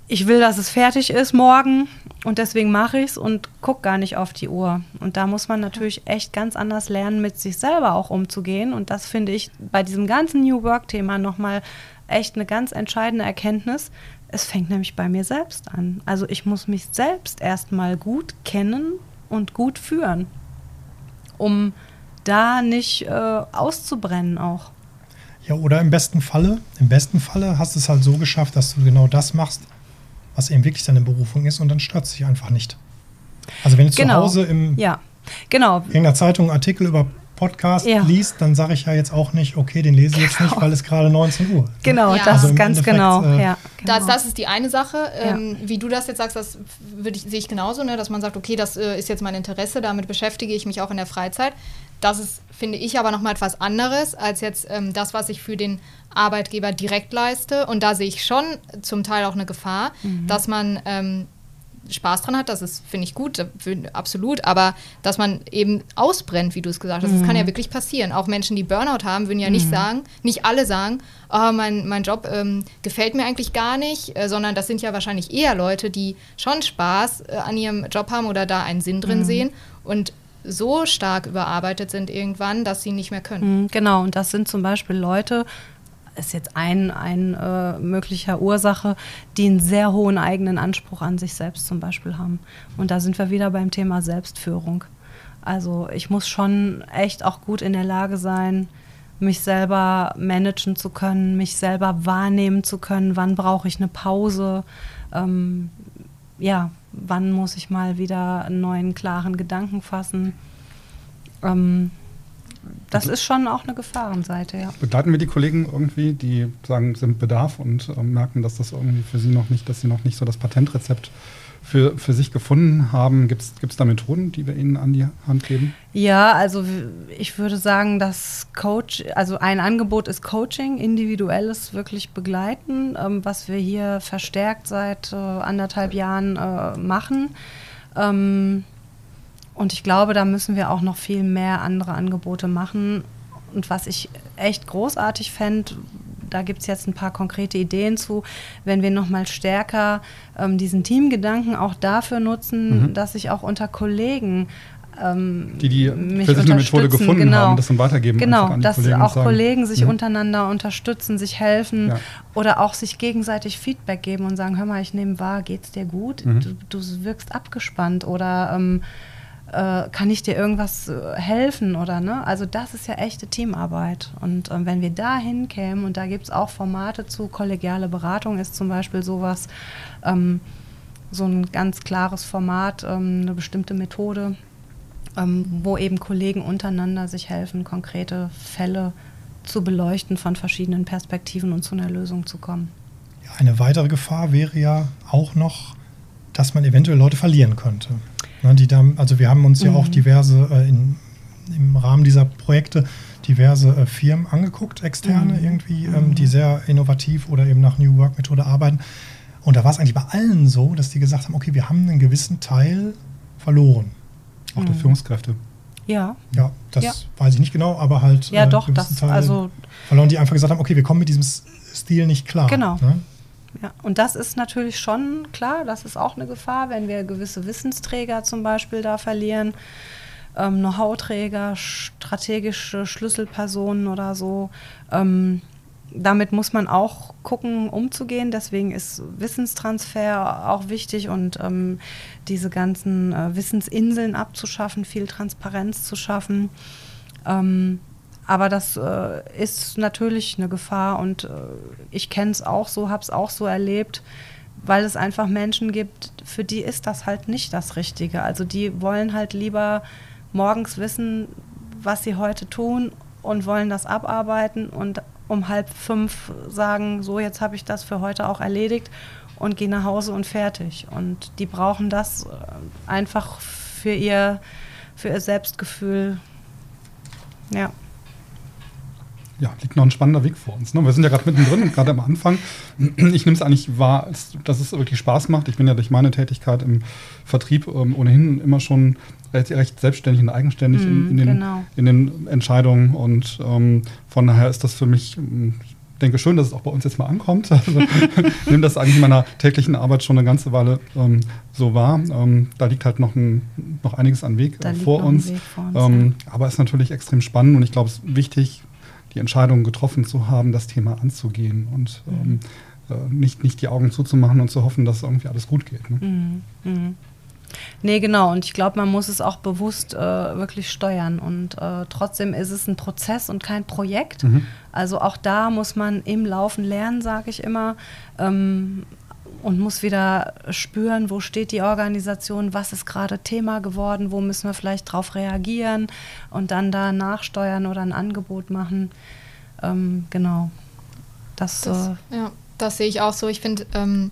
Ich will, dass es fertig ist morgen und deswegen mache ich es und gucke gar nicht auf die Uhr. Und da muss man natürlich echt ganz anders lernen, mit sich selber auch umzugehen. Und das finde ich bei diesem ganzen New Work-Thema nochmal echt eine ganz entscheidende Erkenntnis. Es fängt nämlich bei mir selbst an. Also ich muss mich selbst erstmal gut kennen und gut führen, um da nicht äh, auszubrennen auch. Ja, oder im besten Falle, im besten Falle hast du es halt so geschafft, dass du genau das machst, was eben wirklich deine Berufung ist und dann stört es dich einfach nicht. Also wenn du genau. zu Hause im ja. genau. in irgendeiner Zeitung einen Artikel über Podcast ja. liest, dann sage ich ja jetzt auch nicht, okay, den lese ich jetzt nicht, genau. weil es gerade 19 Uhr ist. Genau, ja. das also ganz genau. Äh, ja, genau. Das, das ist die eine Sache. Ähm, wie du das jetzt sagst, das ich, sehe ich genauso, ne, dass man sagt, okay, das äh, ist jetzt mein Interesse, damit beschäftige ich mich auch in der Freizeit. Das ist, finde ich, aber nochmal etwas anderes als jetzt ähm, das, was ich für den Arbeitgeber direkt leiste. Und da sehe ich schon zum Teil auch eine Gefahr, mhm. dass man ähm, Spaß dran hat, das ist, finde ich gut, absolut, aber dass man eben ausbrennt, wie du es gesagt hast, mhm. das kann ja mhm. wirklich passieren. Auch Menschen, die Burnout haben, würden ja nicht mhm. sagen, nicht alle sagen, oh, mein, mein Job ähm, gefällt mir eigentlich gar nicht, äh, sondern das sind ja wahrscheinlich eher Leute, die schon Spaß äh, an ihrem Job haben oder da einen Sinn drin mhm. sehen und so stark überarbeitet sind irgendwann, dass sie nicht mehr können. Mhm, genau, und das sind zum Beispiel Leute, ist jetzt ein, ein äh, möglicher Ursache, die einen sehr hohen eigenen Anspruch an sich selbst zum Beispiel haben. Und da sind wir wieder beim Thema Selbstführung. Also ich muss schon echt auch gut in der Lage sein, mich selber managen zu können, mich selber wahrnehmen zu können, wann brauche ich eine Pause, ähm, ja, wann muss ich mal wieder einen neuen, klaren Gedanken fassen. Ähm, das ist schon auch eine Gefahrenseite, ja. Begleiten wir die Kollegen irgendwie, die sagen, sind Bedarf und äh, merken, dass das irgendwie für sie noch nicht, dass sie noch nicht so das Patentrezept für, für sich gefunden haben. Gibt es da Methoden, die wir ihnen an die Hand geben? Ja, also ich würde sagen, dass Coach, also ein Angebot ist Coaching, individuelles wirklich begleiten, ähm, was wir hier verstärkt seit äh, anderthalb Jahren äh, machen. Ähm, und ich glaube, da müssen wir auch noch viel mehr andere Angebote machen. Und was ich echt großartig fände, da gibt es jetzt ein paar konkrete Ideen zu, wenn wir nochmal stärker ähm, diesen Teamgedanken auch dafür nutzen, mhm. dass ich auch unter Kollegen ähm, die die Methode gefunden genau. haben, das dann weitergeben. Genau, dass Kollegen auch Kollegen sich mhm. untereinander unterstützen, sich helfen ja. oder auch sich gegenseitig Feedback geben und sagen, hör mal, ich nehme wahr, geht's dir gut? Mhm. Du, du, wirkst abgespannt oder ähm, äh, kann ich dir irgendwas äh, helfen oder ne? Also das ist ja echte Teamarbeit. Und äh, wenn wir da hinkämen, und da gibt es auch Formate zu, kollegiale Beratung ist zum Beispiel sowas, ähm, so ein ganz klares Format, ähm, eine bestimmte Methode, ähm, wo eben Kollegen untereinander sich helfen, konkrete Fälle zu beleuchten von verschiedenen Perspektiven und zu einer Lösung zu kommen. Eine weitere Gefahr wäre ja auch noch, dass man eventuell Leute verlieren könnte. Ne, die da, also wir haben uns ja auch mhm. diverse äh, in, im Rahmen dieser Projekte diverse äh, Firmen angeguckt, externe mhm. irgendwie, ähm, die mhm. sehr innovativ oder eben nach New Work Methode arbeiten. Und da war es eigentlich bei allen so, dass die gesagt haben, okay, wir haben einen gewissen Teil verloren. Auch der mhm. Führungskräfte. Ja. Ja, das ja. weiß ich nicht genau, aber halt ja, äh, doch, das, Teil also verloren, die einfach gesagt haben, okay, wir kommen mit diesem Stil nicht klar. Genau. Ne? Ja, und das ist natürlich schon klar, das ist auch eine Gefahr, wenn wir gewisse Wissensträger zum Beispiel da verlieren, ähm, Know-how-Träger, strategische Schlüsselpersonen oder so. Ähm, damit muss man auch gucken, umzugehen. Deswegen ist Wissenstransfer auch wichtig und ähm, diese ganzen äh, Wissensinseln abzuschaffen, viel Transparenz zu schaffen. Ähm, aber das äh, ist natürlich eine Gefahr und äh, ich kenne es auch so, habe es auch so erlebt, weil es einfach Menschen gibt, für die ist das halt nicht das Richtige. Also die wollen halt lieber morgens wissen, was sie heute tun und wollen das abarbeiten und um halb fünf sagen, so jetzt habe ich das für heute auch erledigt und gehe nach Hause und fertig. Und die brauchen das äh, einfach für ihr, für ihr Selbstgefühl. Ja ja, liegt noch ein spannender Weg vor uns. Ne? Wir sind ja gerade mittendrin und gerade am Anfang. Ich nehme es eigentlich wahr, dass es wirklich Spaß macht. Ich bin ja durch meine Tätigkeit im Vertrieb ähm, ohnehin immer schon recht, recht, selbstständig und eigenständig mm, in, mhm, in, den, genau. in, den, Entscheidungen. Und ähm, von daher ist das für mich, ich denke schön, dass es auch bei uns jetzt mal ankommt. [laughs] Also, ich nehme das eigentlich in meiner täglichen Arbeit schon eine ganze Weile ähm, so wahr. Ähm, da liegt halt noch, ein, noch einiges an Weg, äh, vor, uns. Weg vor uns. Ähm. Aber es ist natürlich extrem spannend und ich glaube, es ist wichtig, die Entscheidung getroffen zu haben, das Thema anzugehen und mhm. ähm, äh, nicht, nicht die Augen zuzumachen und zu hoffen, dass irgendwie alles gut geht. Ne? Mhm. Mhm. Nee, genau. Und ich glaube, man muss es auch bewusst äh, wirklich steuern. Und äh, trotzdem ist es ein Prozess und kein Projekt. Mhm. Also auch da muss man im Laufen lernen, sage ich immer. Ähm, und muss wieder spüren, wo steht die Organisation, was ist gerade Thema geworden, wo müssen wir vielleicht darauf reagieren und dann da nachsteuern oder ein Angebot machen. Ähm, genau. Das, das äh, ja, das sehe ich auch so. Ich finde ähm,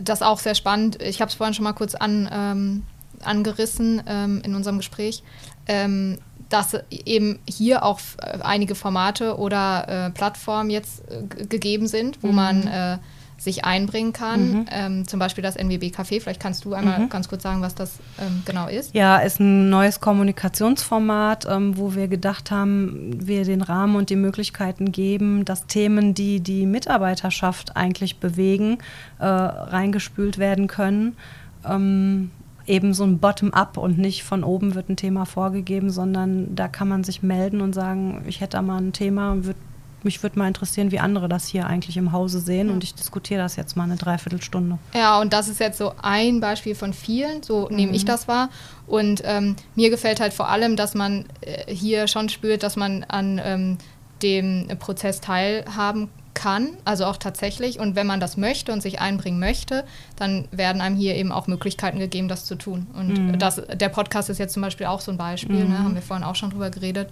das auch sehr spannend. Ich habe es vorhin schon mal kurz an, ähm, angerissen ähm, in unserem Gespräch ähm, dass eben hier auch äh, einige Formate oder äh, Plattformen jetzt äh, gegeben sind, wo mhm. man äh, sich einbringen kann. Mhm. Ähm, zum Beispiel das NWB Café. Vielleicht kannst du einmal mhm. ganz kurz sagen, was das ähm, genau ist. Ja, ist ein neues Kommunikationsformat, ähm, wo wir gedacht haben, wir den Rahmen und die Möglichkeiten geben, dass Themen, die die Mitarbeiterschaft eigentlich bewegen, äh, reingespült werden können ähm, eben so ein Bottom-up und nicht von oben wird ein Thema vorgegeben, sondern da kann man sich melden und sagen, ich hätte da mal ein Thema und würde mich würde mal interessieren, wie andere das hier eigentlich im Hause sehen. Und ich diskutiere das jetzt mal eine Dreiviertelstunde. Ja, und das ist jetzt so ein Beispiel von vielen, so mhm. nehme ich das wahr. Und ähm, mir gefällt halt vor allem, dass man äh, hier schon spürt, dass man an ähm, dem Prozess teilhaben kann, also auch tatsächlich. Und wenn man das möchte und sich einbringen möchte, dann werden einem hier eben auch Möglichkeiten gegeben, das zu tun. Und mhm. das, der Podcast ist jetzt zum Beispiel auch so ein Beispiel, ne? mhm. ne? haben wir vorhin auch schon drüber geredet.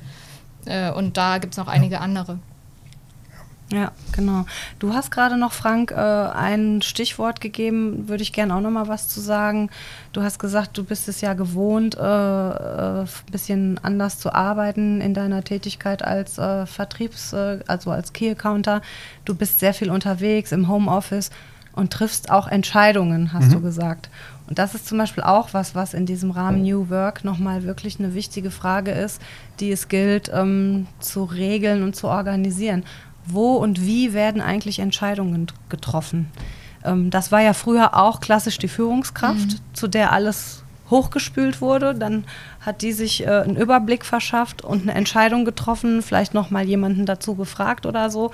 Äh, und da gibt es noch einige andere. Ja, genau. Du hast gerade noch, Frank, äh, ein Stichwort gegeben, würde ich gerne auch noch mal was zu sagen. Du hast gesagt, du bist es ja gewohnt, äh, äh, ein bisschen anders zu arbeiten in deiner Tätigkeit als äh, Vertriebs-, äh, also als Key-Accounter. Du bist sehr viel unterwegs im Homeoffice und triffst auch Entscheidungen, hast mhm. du gesagt. Und das ist zum Beispiel auch was, was in diesem Rahmen New Work nochmal wirklich eine wichtige Frage ist, die es gilt ähm, zu regeln und zu organisieren wo und wie werden eigentlich Entscheidungen getroffen. Ähm, das war ja früher auch klassisch die Führungskraft, mhm. zu der alles hochgespült wurde. Dann hat die sich äh, einen Überblick verschafft und eine Entscheidung getroffen, vielleicht noch mal jemanden dazu gefragt oder so.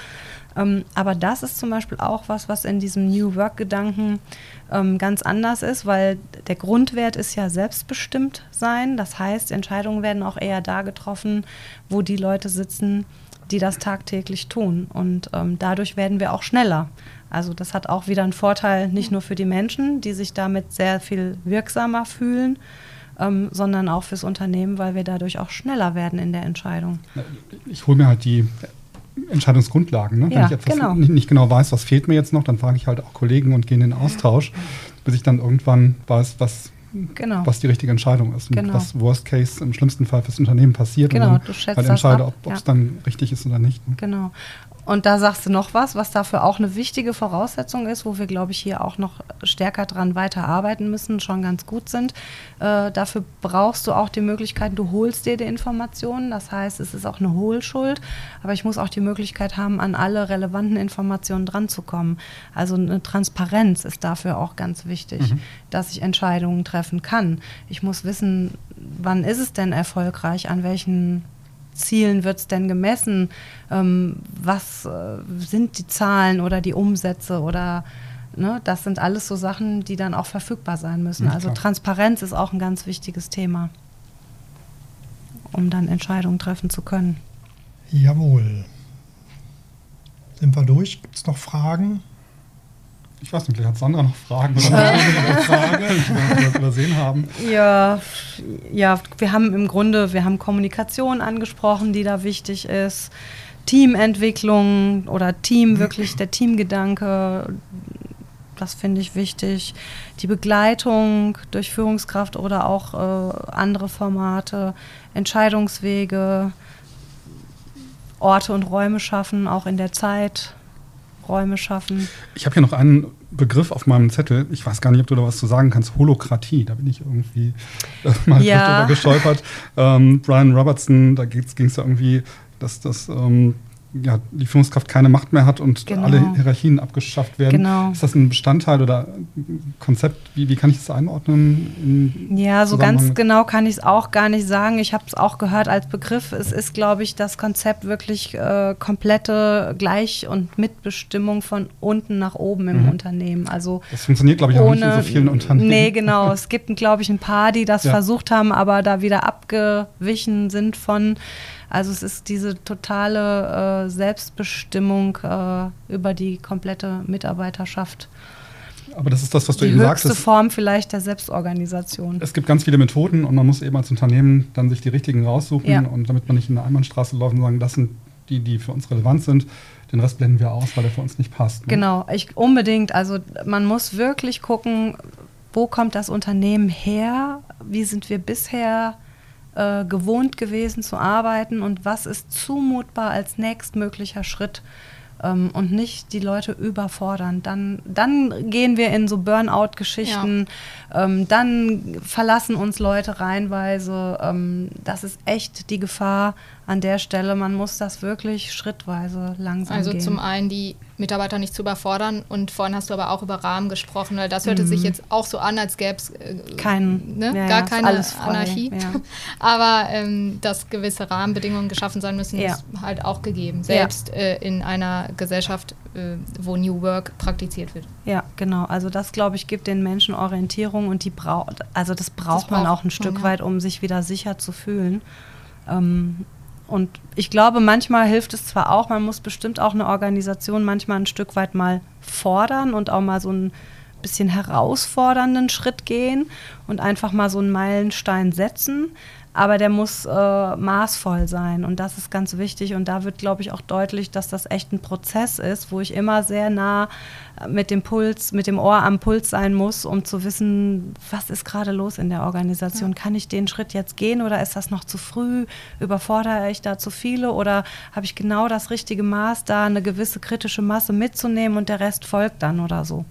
Ähm, aber das ist zum Beispiel auch was, was in diesem New Work-Gedanken ähm, ganz anders ist, weil der Grundwert ist ja selbstbestimmt sein. Das heißt, Entscheidungen werden auch eher da getroffen, wo die Leute sitzen, die das tagtäglich tun. Und ähm, dadurch werden wir auch schneller. Also das hat auch wieder einen Vorteil nicht nur für die Menschen, die sich damit sehr viel wirksamer fühlen, ähm, sondern auch fürs Unternehmen, weil wir dadurch auch schneller werden in der Entscheidung. Ich hole mir halt die Entscheidungsgrundlagen. Ne? Wenn ja, ich etwas genau. nicht, nicht, genau weiß, was fehlt mir jetzt noch, dann frage ich halt auch Kollegen und gehe in den Austausch, bis ich dann irgendwann weiß, was, genau. was die richtige Entscheidung ist und genau. was Worst Case im schlimmsten Fall fürs Unternehmen passiert. Genau, und du schätzt halt entscheide, ob es ja. dann richtig ist oder nicht. Ne? Genau. Und da sagst du noch was, was dafür auch eine wichtige Voraussetzung ist, wo wir, glaube ich, hier auch noch stärker dran weiterarbeiten müssen, schon ganz gut sind. Äh, dafür brauchst du auch die Möglichkeit, du holst dir die Informationen. Das heißt, es ist auch eine Hohlschuld, aber ich muss auch die Möglichkeit haben, an alle relevanten Informationen dran zu kommen. Also eine Transparenz ist dafür auch ganz wichtig, mhm. dass ich Entscheidungen treffen kann. Ich muss wissen, wann ist es denn erfolgreich, an welchen Zielen wird es denn gemessen? Ähm, was äh, sind die Zahlen oder die Umsätze oder ne, das sind alles so Sachen, die dann auch verfügbar sein müssen. Ja, also Transparenz ist auch ein ganz wichtiges Thema, um dann Entscheidungen treffen zu können. Jawohl. Sind wir durch? Gibt es noch Fragen? Ich weiß nicht, hat Sandra noch Fragen oder [laughs] eine Frage, die wir übersehen haben? Ja, ja, wir haben im Grunde, wir haben Kommunikation angesprochen, die da wichtig ist. Teamentwicklung oder Team, wirklich der Teamgedanke, das finde ich wichtig. Die Begleitung durch Führungskraft oder auch äh, andere Formate, Entscheidungswege, Orte und Räume schaffen, auch in der Zeit. Räume schaffen. Ich habe hier noch einen Begriff auf meinem Zettel. Ich weiß gar nicht, ob du da was zu sagen kannst. Holokratie. Da bin ich irgendwie äh, mal ja. drüber gestolpert. Ähm, Brian Robertson, da ging es ja irgendwie, dass das ähm, ja, die Führungskraft keine Macht mehr hat und genau. alle Hierarchien abgeschafft werden. Genau. Ist das ein Bestandteil oder ein Konzept? Wie, wie kann ich das einordnen? ja, so ganz genau kann ich es auch gar nicht sagen. Ich habe es auch gehört als Begriff. Es ist, glaube ich, das Konzept wirklich äh, komplette Gleich- und Mitbestimmung von unten nach oben im mhm. Unternehmen. Also das funktioniert, glaube ich, auch nicht in so vielen Unternehmen. Nee, [laughs] genau. es gibt, glaube ich, ein paar, die das ja. versucht haben, aber da wieder abgewichen sind von also es ist diese totale äh, Selbstbestimmung äh, über die komplette Mitarbeiterschaft. Aber das ist das, was du die eben sagst. Die höchste Form vielleicht der Selbstorganisation. Es gibt ganz viele Methoden und man muss eben als Unternehmen dann sich die richtigen raussuchen ja. und damit man nicht in eine Einbahnstraße läuft und sagen, das sind die, die für uns relevant sind. Den Rest blenden wir aus, weil der für uns nicht passt. Ne? Genau, ich, unbedingt. Also man muss wirklich gucken, wo kommt das Unternehmen her? Wie sind wir bisher äh, gewohnt gewesen zu arbeiten und was ist zumutbar als nächstmöglicher Schritt ähm, und nicht die Leute überfordern. Dann, dann gehen wir in so Burnout-Geschichten, ja. ähm, dann verlassen uns Leute reinweise. Ähm, das ist echt die Gefahr an der Stelle. Man muss das wirklich schrittweise langsam also gehen. Also zum einen die Mitarbeiter nicht zu überfordern und vorhin hast du aber auch über Rahmen gesprochen, weil das hörte mhm. sich jetzt auch so an, als gäbe es äh, Kein, ne? ja, gar ja, keine Anarchie. Ja. [laughs] aber ähm, dass gewisse Rahmenbedingungen geschaffen sein müssen, ist halt auch gegeben, selbst äh, in einer Gesellschaft, äh, wo New Work praktiziert wird. Ja, genau. Also das, glaube ich, gibt den Menschen Orientierung und die braucht, also das braucht das man auch ein Stück weit, um sich wieder sicher zu fühlen. Ähm, und ich glaube, manchmal hilft es zwar auch, man muss bestimmt auch eine Organisation manchmal ein Stück weit mal fordern und auch mal so ein bisschen herausfordernden Schritt gehen und einfach mal so einen Meilenstein setzen aber der muss äh, maßvoll sein und das ist ganz wichtig und da wird, glaube ich, auch deutlich, dass das echt ein Prozess ist, wo ich immer sehr nah äh, mit dem Puls, mit dem Ohr am Puls sein muss, um zu wissen, was ist gerade los in der Organisation. Ja. Kann ich den Schritt jetzt gehen oder ist das noch zu früh? Überfordere ich da zu viele oder habe ich genau das richtige Maß, da eine gewisse kritische Masse mitzunehmen und der Rest folgt dann oder so?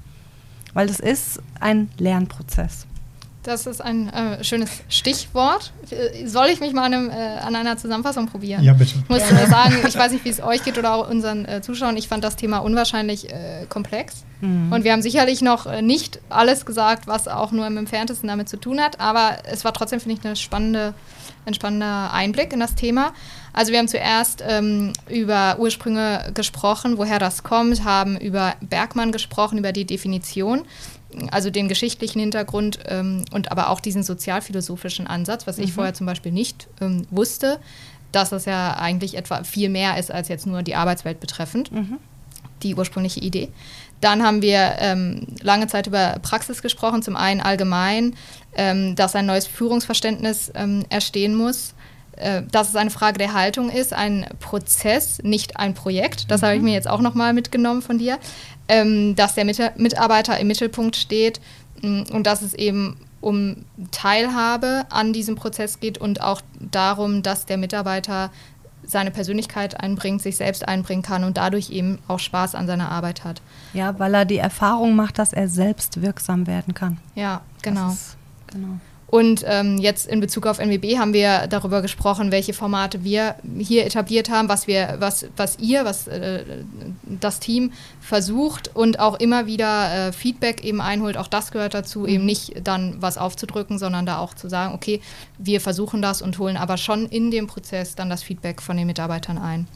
Weil es ist ein Lernprozess. Das ist ein äh, schönes Stichwort. Soll ich mich mal an, einem, äh, an, einer Zusammenfassung probieren? Ja, bitte. Ich muss ja. sagen, ich weiß nicht, wie es euch geht oder auch unseren äh, Zuschauern. Ich fand das Thema unwahrscheinlich äh, komplex. Mhm. Und wir haben sicherlich noch äh, nicht alles gesagt, was auch nur im Entferntesten damit zu tun hat. Aber es war trotzdem, finde ich, eine spannende, ein spannender Einblick in das Thema. Also wir haben zuerst ähm, über Ursprünge gesprochen, woher das kommt, haben über Bergmann gesprochen, über die Definition also den geschichtlichen Hintergrund ähm, und aber auch diesen sozialphilosophischen Ansatz, was mhm. ich vorher zum Beispiel nicht ähm, wusste, dass das ja eigentlich etwa viel mehr ist als jetzt nur die Arbeitswelt betreffend. Mhm. die ursprüngliche Idee. Dann haben wir ähm, lange Zeit über Praxis gesprochen. Zum einen allgemein, ähm, dass ein neues Führungsverständnis ähm, erstehen muss äh, dass es eine Frage der Haltung ist, ein Prozess, nicht ein Projekt. Das mhm. habe ich mir jetzt auch nochmal mitgenommen von dir, ähm, dass der Mit Mitarbeiter im Mittelpunkt steht mh, und dass es eben um Teilhabe an diesem Prozess geht und auch darum, dass der Mitarbeiter seine Persönlichkeit einbringt, sich selbst einbringen kann und dadurch eben auch Spaß an seiner Arbeit hat. Ja, weil er die Erfahrung macht, dass er selbst wirksam werden kann. Ja, genau. Ist, genau. Und ähm, jetzt in Bezug auf NWB haben wir darüber gesprochen, welche Formate wir hier etabliert haben, was wir, was, was ihr, was äh, das Team versucht und auch immer wieder äh, Feedback eben einholt. Auch das gehört dazu, mhm. eben nicht dann was aufzudrücken, sondern da auch zu sagen, okay, wir versuchen das und holen aber schon in dem Prozess dann das Feedback von den Mitarbeitern ein.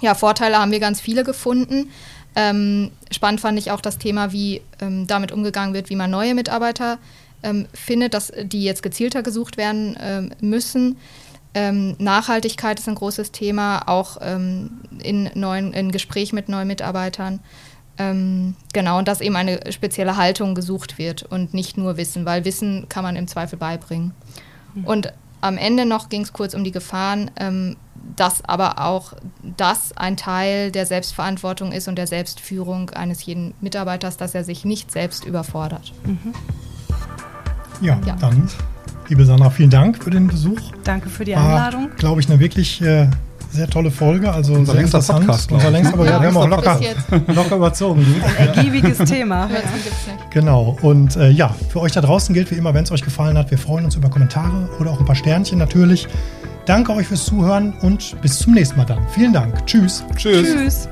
Ja, Vorteile haben wir ganz viele gefunden. Ähm, spannend fand ich auch das Thema, wie ähm, damit umgegangen wird, wie man neue Mitarbeiter ähm, findet, dass die jetzt gezielter gesucht werden ähm, müssen. Ähm, Nachhaltigkeit ist ein großes Thema, auch ähm, in, neuen, in Gespräch mit neuen Mitarbeitern. Ähm, genau, und dass eben eine spezielle Haltung gesucht wird und nicht nur Wissen, weil Wissen kann man im Zweifel beibringen. Mhm. Und am Ende noch ging es kurz um die Gefahren, ähm, dass aber auch das ein Teil der Selbstverantwortung ist und der Selbstführung eines jeden Mitarbeiters, dass er sich nicht selbst überfordert. Mhm. Ja, ja, dann, liebe Sandra, vielen Dank für den Besuch. Danke für die Einladung. Glaube ich, eine wirklich äh, sehr tolle Folge. Also unser sehr interessant. Podcast, unser längster, aber ja, wir haben auch locker, [laughs] locker überzogen. Ein ergiebiges Thema. [laughs] Ja. Genau. Und äh, ja, für euch da draußen gilt wie immer, wenn es euch gefallen hat, wir freuen uns über Kommentare oder auch ein paar Sternchen natürlich. Danke euch fürs Zuhören und bis zum nächsten Mal dann. Vielen Dank. Tschüss. Tschüss. Tschüss.